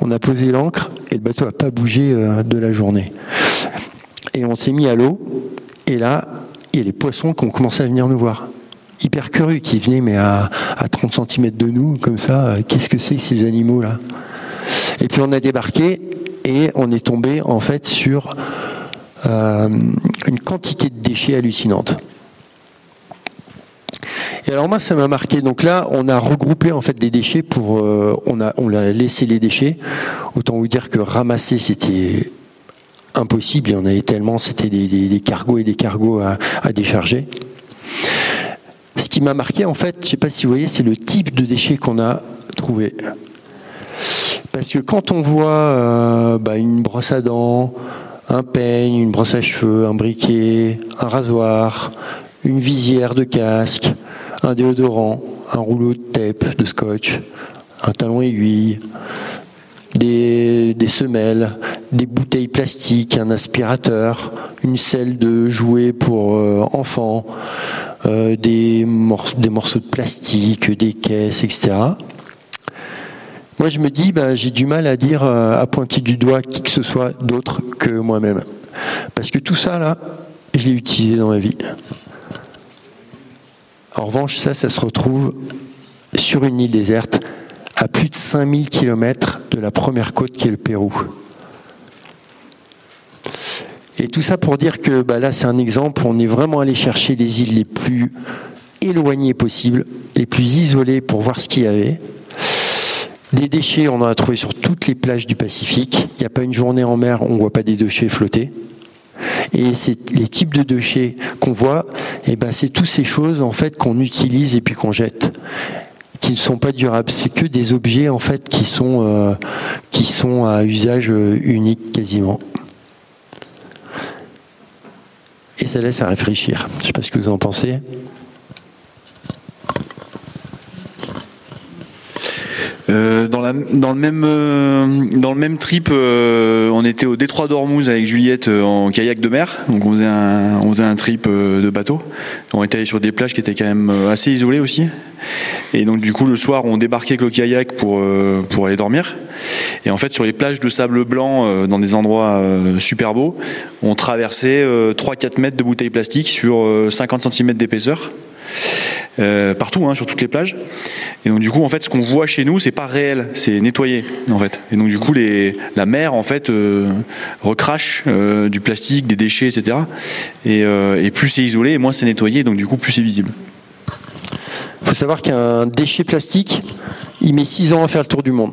On a posé l'ancre et le bateau a pas bougé de la journée. Et on s'est mis à l'eau. Et là, il y a les poissons qui ont commencé à venir nous voir hyper curieux qui venaient mais à, 30 cm de nous, comme ça. Qu'est-ce que c'est ces animaux-là? Et puis on a débarqué et on est tombé en fait sur euh, une quantité de déchets hallucinante. Et alors moi ça m'a marqué. Donc là on a regroupé en fait des déchets pour euh, on a on a laissé les déchets. Autant vous dire que ramasser c'était impossible. Il y en avait tellement. C'était des, cargos et des cargos à décharger. Ce qui m'a marqué, en fait, je ne sais pas si vous voyez, c'est le type de déchets qu'on a trouvé. Parce que quand on voit euh, bah, une brosse à dents, un peigne, une brosse à cheveux, un briquet, un rasoir, une visière de casque, un déodorant, un rouleau de tape, de scotch, un talon aiguille, des, semelles, des bouteilles plastiques, un aspirateur, une selle de jouets pour euh, enfants, euh, des, morceaux, des morceaux de plastique, des caisses, etc. Moi, je me dis, ben, j'ai du mal à dire, euh, à pointer du doigt qui que ce soit d'autre que moi-même. Parce que tout ça, là, je l'ai utilisé dans ma vie. En revanche, ça, ça se retrouve sur une île déserte, à plus de 5000 km de la première côte qui est le Pérou. Et tout ça pour dire que bah, là, c'est un exemple. On est vraiment allé chercher les îles les plus éloignées possibles, les plus isolées pour voir ce qu'il y avait. Des déchets, on en a trouvé sur toutes les plages du Pacifique. Il n'y a pas une journée en mer où on ne voit pas des déchets flotter. Et les types de déchets qu'on voit, ben c'est toutes ces choses en fait qu'on utilise et puis qu'on jette, qui ne sont pas durables. C'est que des objets en fait qui sont euh, qui sont à usage euh, unique quasiment. et ça laisse à réfléchir. Je ne sais pas ce que vous en pensez. Euh, dans, la, dans, le même, euh, dans le même trip, euh, on était au détroit d'Ormuz avec Juliette en kayak de mer. Donc on faisait un, on faisait un trip de bateau. On était allé sur des plages qui étaient quand même assez isolées aussi. Et donc du coup le soir on débarquait avec le kayak pour, pour aller dormir. Et en fait, sur les plages de sable blanc, euh, dans des endroits euh, super beaux, on traversait 3-4 euh, mètres de bouteilles plastiques sur 50 cm d'épaisseur. Partout, hein, sur toutes les plages. Et donc du coup, en fait, ce qu'on voit chez nous, c'est pas réel, c'est nettoyé, en fait. Et donc du coup, la mer, en fait, recrache du plastique, des déchets, etc. Et, et plus c'est isolé, moins c'est nettoyé, donc du coup, plus c'est visible. Il faut savoir qu'un déchet plastique, il met 6 ans à faire le tour du monde.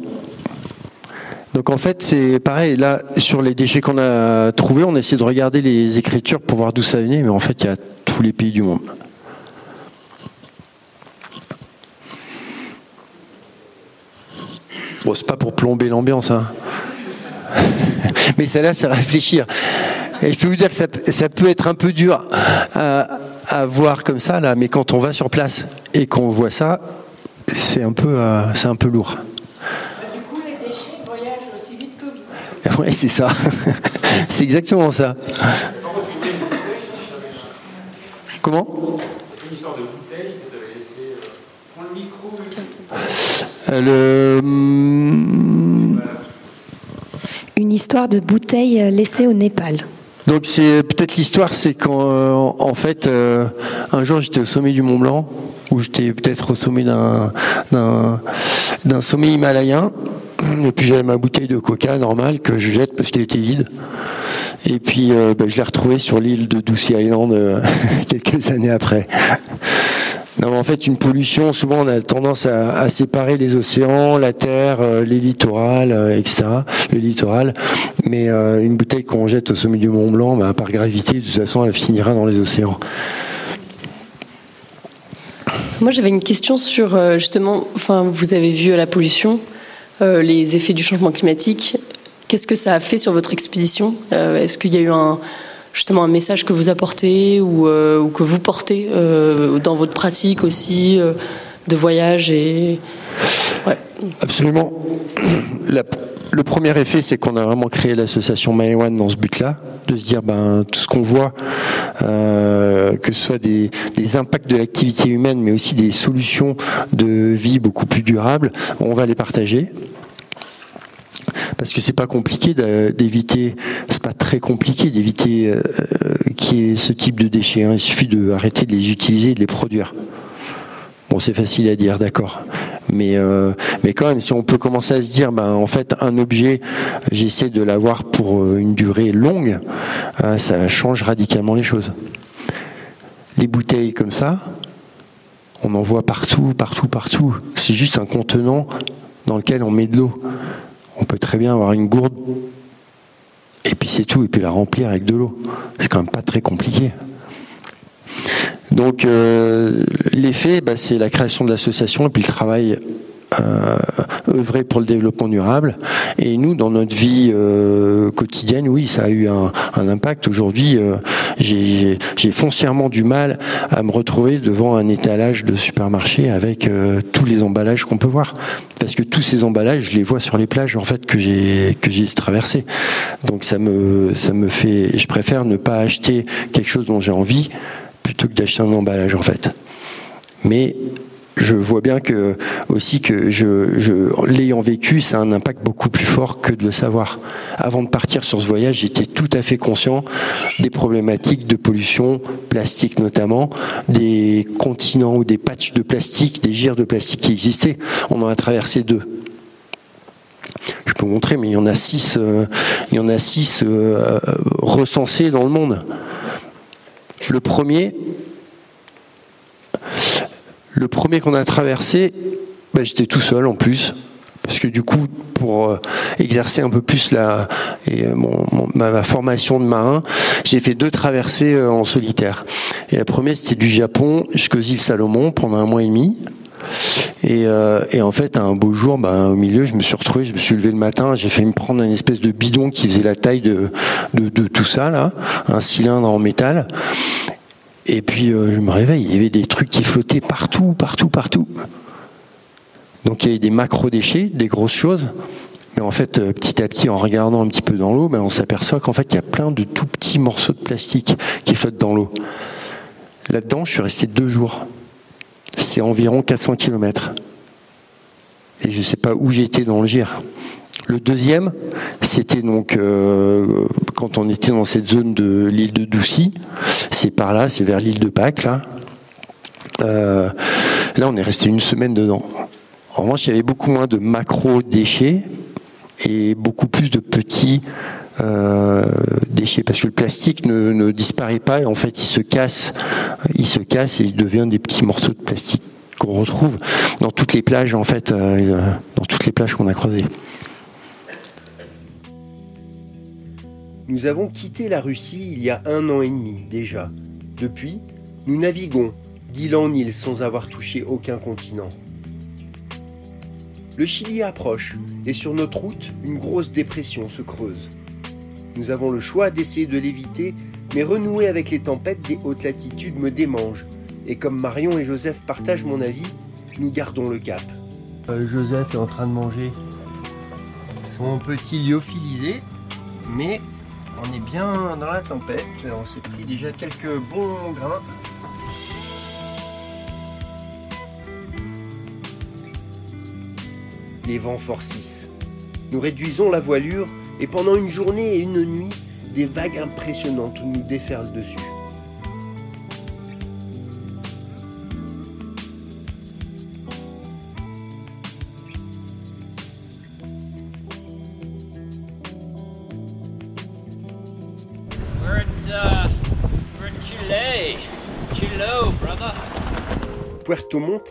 Donc en fait, c'est pareil. Là, sur les déchets qu'on a trouvés, on a essayé de regarder les écritures pour voir d'où ça venait, mais en fait, il y a tous les pays du monde. Bon, c'est pas pour plomber l'ambiance, hein. mais ça là, c'est réfléchir. Et je peux vous dire que ça, peut être un peu dur à, à, voir comme ça, là, mais quand on va sur place et qu'on voit ça, c'est un peu, euh, c'est un peu lourd. Oui, c'est ça. c'est exactement ça. Comment? Euh, Une histoire de bouteille euh, laissée au Népal. Donc c'est peut-être l'histoire, c'est quand euh, en fait un jour j'étais au sommet du Mont Blanc, ou j'étais peut-être au sommet d'un d'un sommet himalayen, et puis j'avais ma bouteille de coca normale que je jette parce qu'elle était vide. Et puis euh, ben, je l'ai retrouvée sur l'île de Ducie Island euh, quelques années après. Non, en fait, une pollution, souvent on a tendance à, séparer les océans, la terre, euh, les littorales, etc. Le littoral. Mais une bouteille qu'on jette au sommet du Mont Blanc, ben, par gravité, de toute façon, elle finira dans les océans. Moi, j'avais une question sur euh, justement, vous avez vu la pollution, euh, les effets du changement climatique. Qu'est-ce que ça a fait sur votre expédition? Euh, Est-ce qu'il y a eu un, justement un message que vous apportez ou, ou que vous portez dans votre pratique aussi de voyage et. Absolument. Le premier effet, c'est qu'on a vraiment créé l'association Maïwan dans ce but-là, de se dire ben tout ce qu'on voit, euh, que ce soit des, impacts de l'activité humaine, mais aussi des solutions de vie beaucoup plus durables, on va les partager parce que c'est pas compliqué d'éviter, c'est pas très compliqué d'éviter euh, qui est ce type de déchets. Hein. Il suffit d'arrêter de les utiliser et de les produire. Bon, c'est facile à dire, d'accord. Mais, euh, mais quand même, si on peut commencer à se dire, ben, en fait, un objet, j'essaie de l'avoir pour euh, une durée longue, euh, ça change radicalement les choses. Les bouteilles comme ça, on en voit partout, partout, partout. C'est juste un contenant dans lequel on met de l'eau. On peut très bien avoir une gourde, et puis c'est tout, et puis la remplir avec de l'eau. C'est quand même pas très compliqué. Donc euh, l'effet, bah, c'est la création de l'association et puis le travail euh, œuvrer pour le développement durable. Et nous, dans notre vie euh, quotidienne, oui, ça a eu un, impact. Aujourd'hui, euh, j'ai foncièrement du mal à me retrouver devant un étalage de supermarché avec tous les emballages qu'on peut voir. Parce que tous ces emballages, je les vois sur les plages en fait que j'ai que j'ai traversé. Donc ça me ça me fait. Je préfère ne pas acheter quelque chose dont j'ai envie plutôt que d'acheter un emballage en fait. Mais je vois bien que aussi que je, je l'ayant vécu, ça a un impact beaucoup plus fort que de le savoir. Avant de partir sur ce voyage, j'étais tout à fait conscient des problématiques de pollution, plastique notamment, des continents ou des patchs de plastique, des gires de plastique qui existaient. On en a traversé deux. Je peux vous montrer, mais il y en a six, euh, il y en a six euh, recensés dans le monde. Le premier, le premier qu'on a traversé, bah, j'étais tout seul en plus, parce que du coup, pour euh, exercer un peu plus la, euh, ma, formation de marin, j'ai fait deux traversées euh, en solitaire. Et la première, c'était du Japon jusqu'aux îles Salomon pendant un mois et demi. Et, en fait, un beau jour, bah, au milieu, je me suis retrouvé, je me suis levé le matin, j'ai fait me prendre une espèce de bidon qui faisait la taille de, tout ça, un cylindre en métal. Et puis euh, je me réveille, il y avait des trucs qui flottaient partout, partout, partout. Donc il y avait des macro-déchets, des grosses choses. Mais en fait, euh, petit à petit, en regardant un petit peu dans l'eau, ben, on s'aperçoit qu'en fait, il y a plein de tout petits morceaux de plastique qui flottent dans l'eau. Là-dedans, je suis resté deux jours. C'est environ 400 km. Et je ne sais pas où j'étais dans le gire. Le deuxième, c'était donc euh, quand on était dans cette zone de l'île de Doucy. C'est par là, c'est vers l'île de Pâques là. Euh, là, on est resté une semaine dedans. En revanche, il y avait beaucoup moins de macro déchets et beaucoup plus de petits euh, déchets parce que le plastique ne, disparaît pas et en fait il se casse, il se casse et il devient des petits morceaux de plastique qu'on retrouve dans toutes les plages en fait, dans toutes les plages qu'on a croisées. Nous avons quitté la Russie il y a un an et demi déjà. Depuis, nous naviguons d'île en île sans avoir touché aucun continent. Le Chili approche et sur notre route, une grosse dépression se creuse. Nous avons le choix d'essayer de l'éviter, mais renouer avec les tempêtes des hautes latitudes me démange. Et comme Marion et Joseph partagent mon avis, nous gardons le cap. Euh, Joseph est en train de manger son petit lyophilisé, mais on est bien dans la tempête, on s'est pris déjà quelques bons grains. Les vents forcissent. Nous réduisons la voilure et pendant une journée et une nuit, des vagues impressionnantes nous déferlent dessus.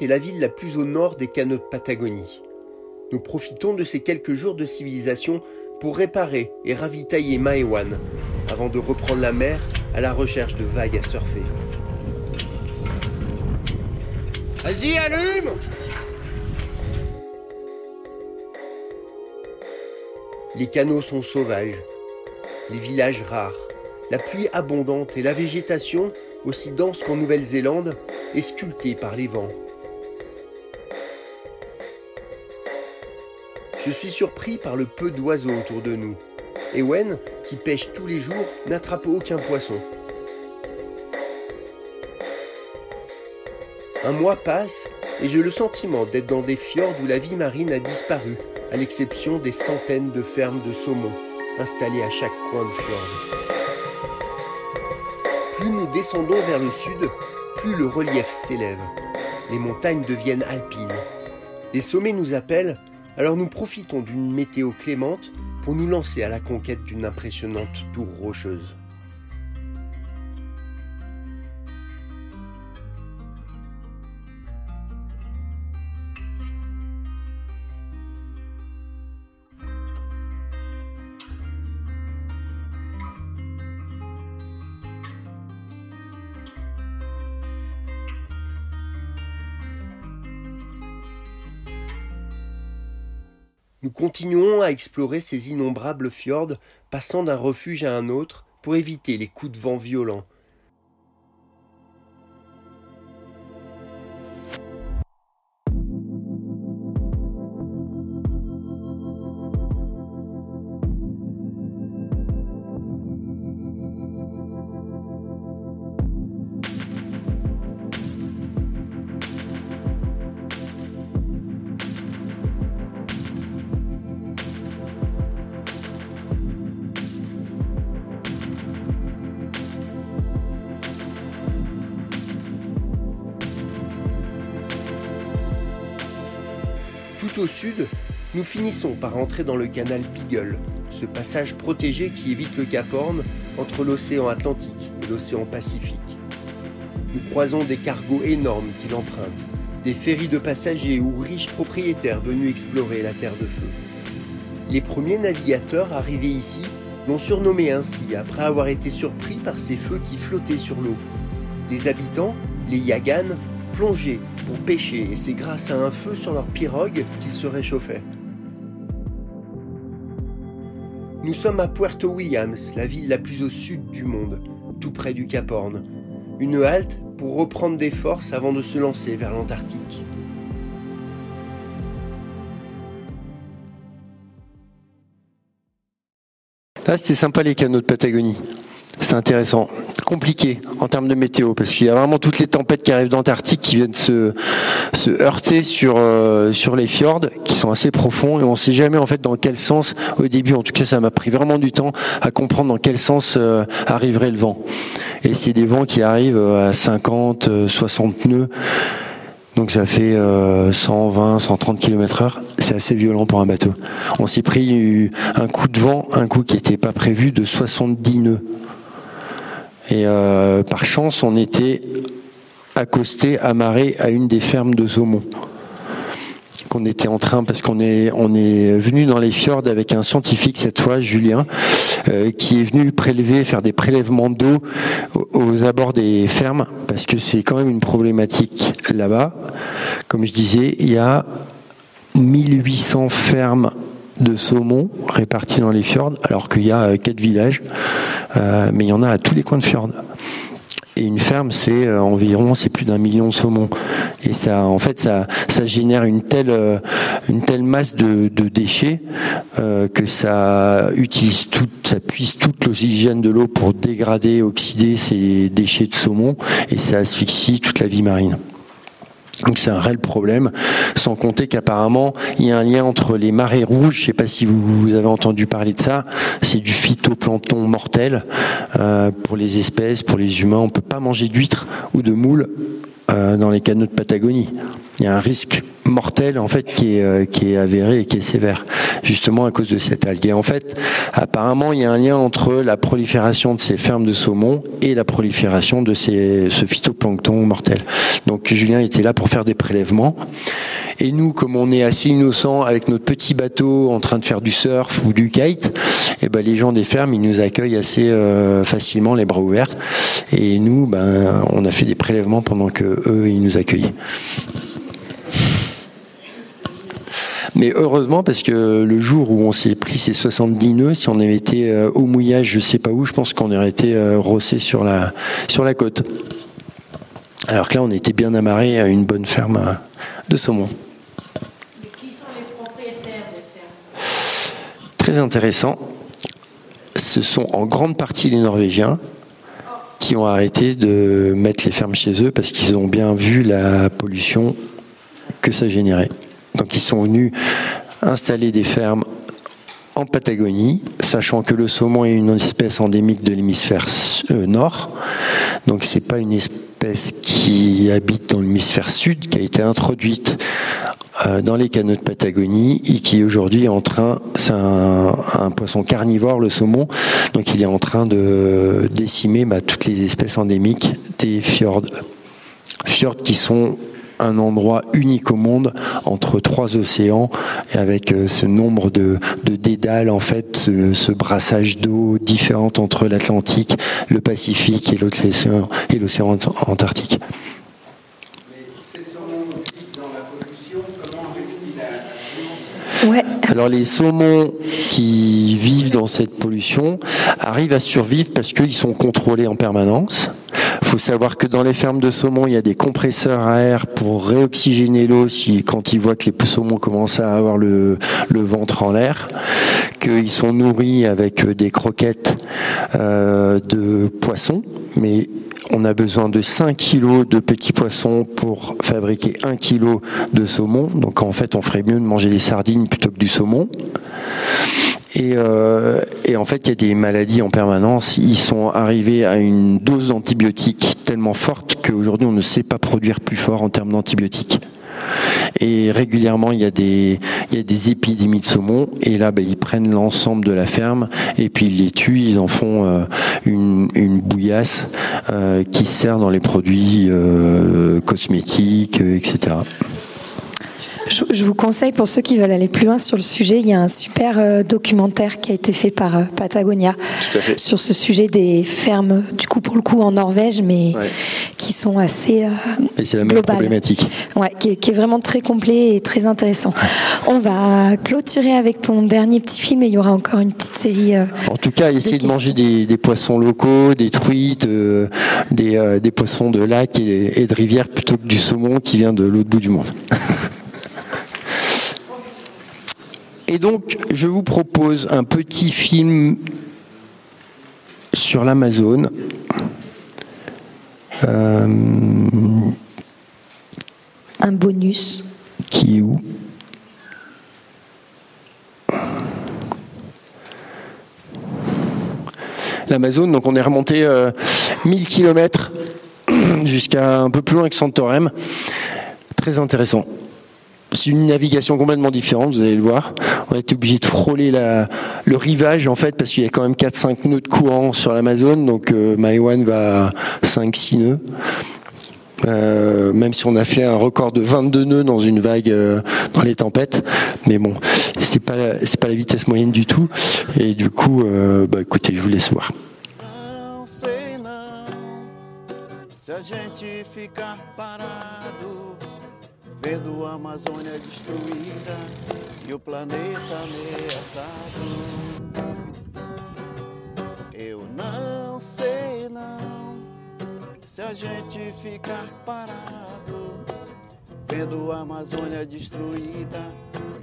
Est la ville la plus au nord des canaux de Patagonie. Nous profitons de ces quelques jours de civilisation pour réparer et ravitailler Maewan avant de reprendre la mer à la recherche de vagues à surfer. Vas-y, allume Les canaux sont sauvages, les villages rares, la pluie abondante et la végétation, aussi dense qu'en Nouvelle-Zélande, est sculptée par les vents. Je suis surpris par le peu d'oiseaux autour de nous. Ewen, qui pêche tous les jours, n'attrape aucun poisson. Un mois passe et j'ai le sentiment d'être dans des fjords où la vie marine a disparu, à l'exception des centaines de fermes de saumon installées à chaque coin de fjord. Plus nous descendons vers le sud, plus le relief s'élève. Les montagnes deviennent alpines. Les sommets nous appellent, alors nous profitons d'une météo clémente pour nous lancer à la conquête d'une impressionnante tour rocheuse. Nous continuons à explorer ces innombrables fjords, passant d'un refuge à un autre pour éviter les coups de vent violents. Finissons par entrer dans le canal Beagle, ce passage protégé qui évite le Cap Horn entre l'océan Atlantique et l'océan Pacifique. Nous croisons des cargos énormes qui l'empruntent, des ferries de passagers ou riches propriétaires venus explorer la Terre de Feu. Les premiers navigateurs arrivés ici l'ont surnommé ainsi après avoir été surpris par ces feux qui flottaient sur l'eau. Les habitants, les Yagans, plongeaient pour pêcher et c'est grâce à un feu sur leur pirogue qu'ils se réchauffaient. Nous sommes à Puerto Williams, la ville la plus au sud du monde, tout près du Cap Horn. Une halte pour reprendre des forces avant de se lancer vers l'Antarctique. Là, c'était sympa les canaux de Patagonie. C'est intéressant compliqué en termes de météo parce qu'il y a vraiment toutes les tempêtes qui arrivent d'Antarctique qui viennent se, heurter sur euh, sur les fjords qui sont assez profonds et on sait jamais en fait dans quel sens au début en tout cas ça m'a pris vraiment du temps à comprendre dans quel sens euh, arriverait le vent et c'est des vents qui arrivent à 50 60 nœuds donc ça fait 120, 130 km heure. C'est assez violent pour un bateau. On s'est pris un coup de vent, un coup qui n'était pas prévu, de 70 nœuds. Et euh, par chance, on était accosté, amarré à une des fermes de saumon qu'on était en train parce qu'on est on est venu dans les fjords avec un scientifique cette fois Julien euh, qui est venu prélever faire des prélèvements d'eau aux, abords des fermes parce que c'est quand même une problématique là-bas. Comme je disais il y a 1800 fermes de saumon répartis dans les fjords, alors qu'il y a euh, quatre villages, euh, mais il y en a à tous les coins de fjords. Et une ferme, c'est euh, environ, c'est plus d'un million de saumons. Et ça, en fait, ça, génère une telle, masse de, déchets que ça utilise tout, ça puise toute l'oxygène de l'eau pour dégrader, oxyder ces déchets de saumon, et ça asphyxie toute la vie marine. Donc c'est un réel problème, sans compter qu'apparemment il y a un lien entre les marées rouges, je ne sais pas si vous, avez entendu parler de ça, c'est du phytoplancton mortel euh, pour les espèces, pour les humains, on ne peut pas manger d'huîtres ou de moules euh, dans les canaux de Patagonie. Il y a un risque mortel en fait qui est, euh, qui est avéré et qui est sévère, justement à cause de cette algue. Et en fait, apparemment, il y a un lien entre la prolifération de ces fermes de saumon et la prolifération de ces, ce phytoplancton mortel. Donc Julien était là pour faire des prélèvements. Et nous, comme on est assez innocents avec notre petit bateau en train de faire du surf ou du kite, et eh ben les gens des fermes, ils nous accueillent assez euh, facilement, les bras ouverts. Et nous, ben, on a fait des prélèvements pendant que eux, ils nous accueillent. Mais heureusement, parce que le jour où on s'est pris ces 70 nœuds, si on avait été euh, au mouillage, je sais pas où, je pense qu'on aurait été euh, rossé sur la, sur la côte. Alors que là, on était bien amarré à une bonne ferme euh, de saumon. Qui sont les propriétaires des fermes? Très intéressant. Ce sont en grande partie les Norvégiens qui ont arrêté de mettre les fermes chez eux parce qu'ils ont bien vu la pollution que ça générait. Donc ils sont venus installer des fermes en Patagonie, sachant que le saumon est une espèce endémique de l'hémisphère euh, nord. Donc c'est pas une espèce qui habite dans l'hémisphère sud, qui a été introduite euh, dans les canaux de Patagonie et qui aujourd'hui est en train, c'est un, poisson carnivore, le saumon, donc il est en train de décimer bah, toutes les espèces endémiques des fjords. Fjords qui sont un endroit unique au monde entre trois océans et avec euh, ce nombre de, de dédales en fait ce, ce brassage d'eau différente entre l'Atlantique, le Pacifique et l'océan et l'océan Antarctique. Ouais. Alors les saumons qui vivent dans cette pollution arrivent à survivre parce qu'ils sont contrôlés en permanence. Il faut savoir que dans les fermes de saumon, il y a des compresseurs à air pour réoxygéner l'eau si, quand ils voient que les saumons commencent à avoir le, le ventre en l'air, qu'ils sont nourris avec des croquettes euh, de poissons, mais on a besoin de 5 kilos de petits poissons pour fabriquer 1 kilo de saumon. Donc en fait, on ferait mieux de manger des sardines plutôt que du saumon. Et, euh, et, en fait, il y a des maladies en permanence. Ils sont arrivés à une dose d'antibiotiques tellement forte qu'aujourd'hui, on ne sait pas produire plus fort en termes d'antibiotiques. Et régulièrement, il y, a des, il y a des épidémies de saumon. Et là, ben, ils prennent l'ensemble de la ferme et puis ils les tuent. Ils en font euh, une, une, bouillasse euh, qui sert dans les produits euh, cosmétiques, etc. Je, je, vous conseille, pour ceux qui veulent aller plus loin sur le sujet, il y a un super euh, documentaire qui a été fait par euh, Patagonia sur ce sujet des fermes, du coup, pour le coup, en Norvège, mais ouais. qui sont assez. Euh, et c'est la même globales. problématique. Ouais, qui est, qui est, vraiment très complet et très intéressant. On va clôturer avec ton dernier petit film et il y aura encore une petite série. euh, En tout cas, essayer de manger des, des poissons locaux, des truites, euh, des, euh, des poissons de lac et, et de rivière plutôt que du saumon qui vient de l'autre bout du monde. Et donc, je vous propose un petit film sur l'Amazone. Euh, un bonus. Qui est où? L'Amazone, donc on est remonté euh, 1000 km jusqu'à un peu plus loin que Santorem. Très intéressant. C'est une navigation complètement différente, vous allez le voir. On été obligé de frôler le rivage en fait parce qu'il y a quand même 4-5 nœuds de courant sur l'Amazone, donc euh, Maïwan va à 5-6 nœuds. Euh, même si on a fait un record de 22 nœuds dans une vague euh, dans les tempêtes, mais bon, c'est pas c'est pas la vitesse moyenne du tout. Et du coup, euh, bah écoutez, je vous laisse voir. Gente parado, vendo a Amazônia destruída e o planeta ameaçado. Eu não sei não, se a gente ficar parado, vendo a Amazônia destruída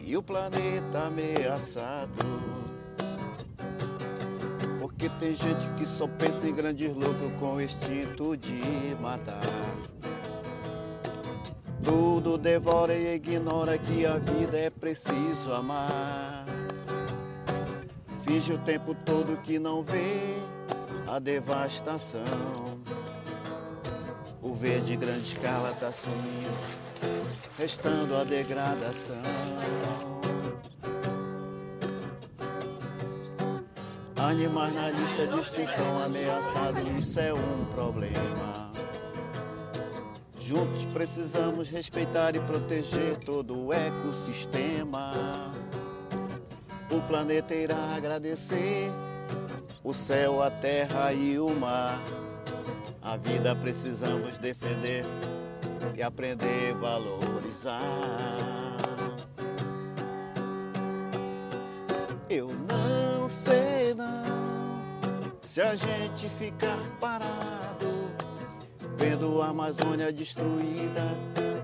e o planeta ameaçado. Porque tem gente que só pensa em grandes loucos com instinto de matar. Tudo devora e ignora que a vida é preciso amar. Finge o tempo todo que não vê a devastação. O verde grande escala tá sumindo, restando a degradação. Animais na lista de extinção ameaçados, isso é um problema. Juntos precisamos respeitar e proteger todo o ecossistema. O planeta irá agradecer o céu, a terra e o mar. A vida precisamos defender e aprender a valorizar. Eu não sei não se a gente ficar parado, vendo a Amazônia destruída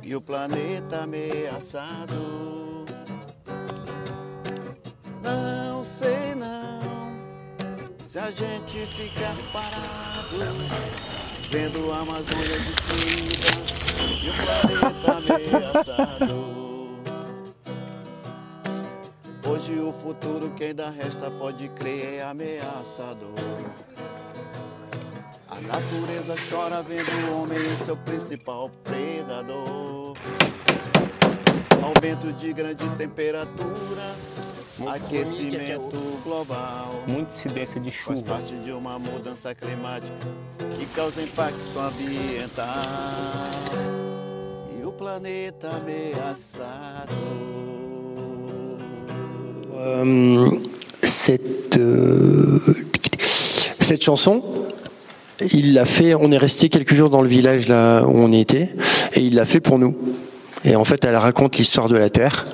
e o planeta ameaçado. Não sei não se a gente ficar parado, vendo a Amazônia destruída e o planeta ameaçado. Hoje o futuro que ainda resta pode crer é ameaçador. A natureza chora vendo o homem seu principal predador. Aumento de grande temperatura, Muito aquecimento global. Muita incidência de chuva. Faz parte de uma mudança climática que causa impacto ambiental. E o planeta ameaçado. Euh, cette, euh, cette chanson, il l'a fait, on est resté quelques jours dans le village là où on était, et il l'a fait pour nous. Et en fait, elle raconte l'histoire de la Terre,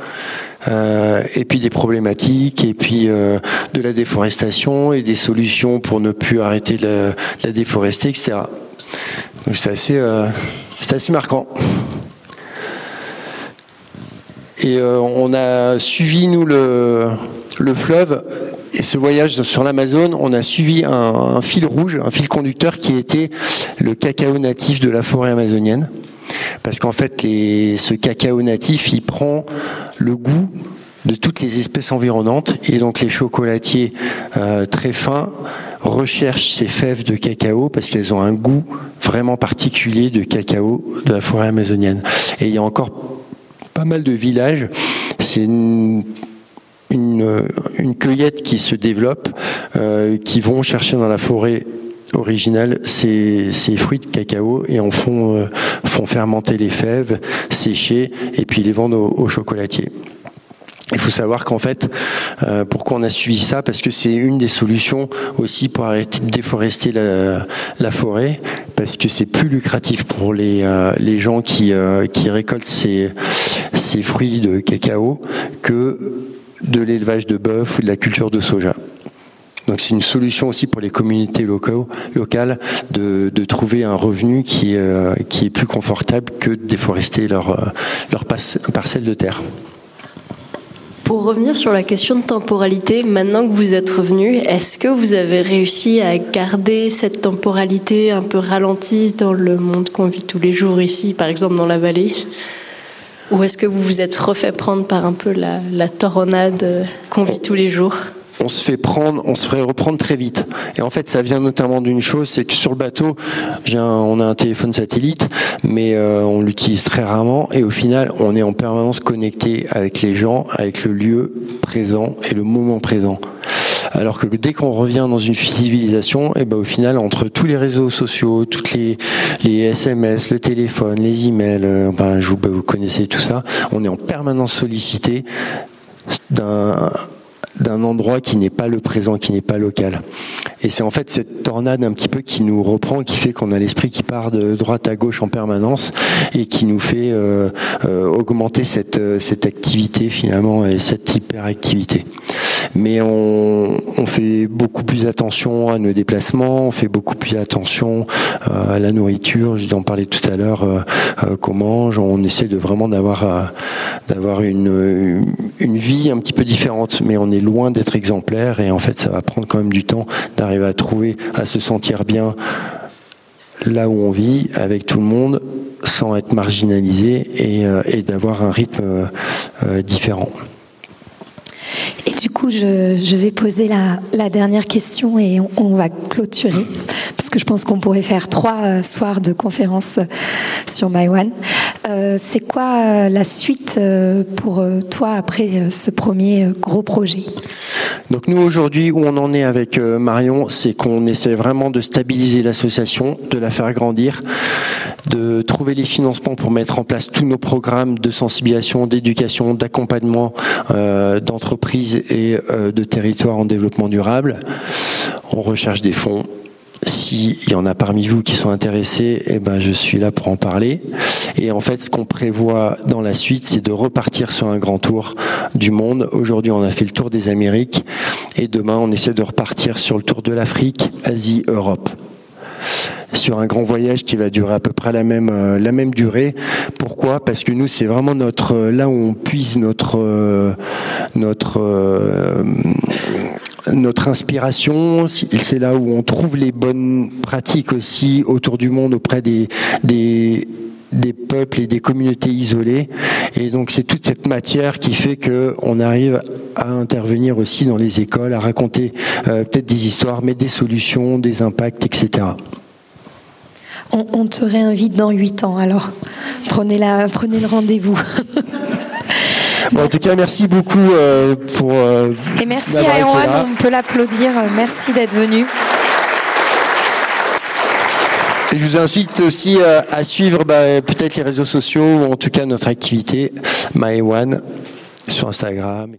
euh, et puis des problématiques, et puis de la déforestation, et des solutions pour ne plus arrêter de la, déforester, etc. Donc c'est assez, c'est assez marquant. Et euh, on a suivi, nous, le, fleuve et ce voyage sur l'Amazone, on a suivi un, fil rouge, un fil conducteur qui était le cacao natif de la forêt amazonienne. Parce qu'en fait, ce cacao natif, il prend le goût de toutes les espèces environnantes. Et donc les chocolatiers euh, très fins recherchent ces fèves de cacao parce qu'elles ont un goût vraiment particulier de cacao de la forêt amazonienne. Et il y a encore pas mal de villages. C'est une, cueillette qui se développe, euh, qui vont chercher dans la forêt originale ces, fruits de cacao et en font, euh, font fermenter les fèves, sécher et puis les vendent aux chocolatiers. Il faut savoir qu'en fait, euh, pourquoi on a suivi ça? Parce que c'est une des solutions aussi pour arrêter de déforester la, forêt, parce que c'est plus lucratif pour les, euh, les gens qui, euh, qui récoltent ces, ces fruits de cacao que de l'élevage de bœuf ou de la culture de soja. Donc c'est une solution aussi pour les communautés locaux, locales de, de trouver un revenu qui, qui est plus confortable que de déforester leur, leur parcelle de terre. Pour revenir sur la question de temporalité, maintenant que vous êtes revenu, est-ce que vous avez réussi à garder cette temporalité un peu ralentie dans le monde qu'on vit tous les jours ici, par exemple dans la vallée? Ou est-ce que vous vous êtes refait prendre par un peu la, la tornade qu'on vit tous les jours? On se fait prendre, on se ferait reprendre très vite. Et en fait, ça vient notamment d'une chose, c'est que sur le bateau, on a un téléphone satellite, mais euh, on l'utilise très rarement. Et au final, on est en permanence connecté avec les gens, avec le lieu présent et le moment présent. Alors que dès qu'on revient dans une civilisation, et eh ben au final, entre tous les réseaux sociaux, toutes les, SMS, le téléphone, les emails, euh, ben, vous, vous connaissez tout ça, on est en permanence sollicité d'un d'un endroit qui n'est pas le présent, qui n'est pas local. Et c'est en fait cette tornade un petit peu qui nous reprend, qui fait qu'on a l'esprit qui part de droite à gauche en permanence et qui nous fait euh, euh, augmenter cette, euh, cette activité finalement et cette hyperactivité. Mais on, on, fait beaucoup plus attention à nos déplacements, on fait beaucoup plus attention à la nourriture. Je en parlais tout à l'heure, qu'on mange. On essaie de vraiment d'avoir d'avoir une, une vie un petit peu différente, mais on est loin d'être exemplaire et en fait ça va prendre quand même du temps d'arriver à trouver, à se sentir bien là où on vit avec tout le monde sans être marginalisé et, euh, d'avoir un rythme euh, euh, différent. Et du coup, je, vais poser la, dernière question et on, va clôturer, parce que je pense qu'on pourrait faire trois euh, soirs de conférence sur MyOne. Euh, c'est quoi euh, la suite pour toi après ce premier gros projet? Donc nous, aujourd'hui, où on en est avec Marion, c'est qu'on essaie vraiment de stabiliser l'association, de la faire grandir, de trouver les financements pour mettre en place tous nos programmes de sensibilisation, d'éducation, d'accompagnement et euh, de territoires en développement durable. On recherche des fonds s'il y en a parmi vous qui sont intéressés, eh ben, je suis là pour en parler. Et en fait, ce qu'on prévoit dans la suite, c'est de repartir sur un grand tour du monde. Aujourd'hui, on a fait le tour des Amériques et demain, on essaie de repartir sur le tour de l'Afrique, Asie, Europe sur un grand voyage qui va durer à peu près la même euh, durée. Pourquoi? Parce que nous c'est vraiment notre euh, là où on puise notre euh, inspiration, c'est là où on trouve les bonnes pratiques aussi autour du monde auprès des peuples et des communautés isolées. Et donc c'est toute cette matière qui fait que on arrive à intervenir aussi dans les écoles, à raconter peut-être des histoires, mais des solutions, des impacts, etc. On, te réinvite dans huit ans, alors prenez, la, prenez le rendez-vous. en tout cas, merci beaucoup euh, pour. Euh, Et merci à Erwan, on peut l'applaudir. Merci d'être venu. Et je vous invite aussi euh, à suivre bah, peut-être les réseaux sociaux ou en tout cas notre activité MyOne sur Instagram.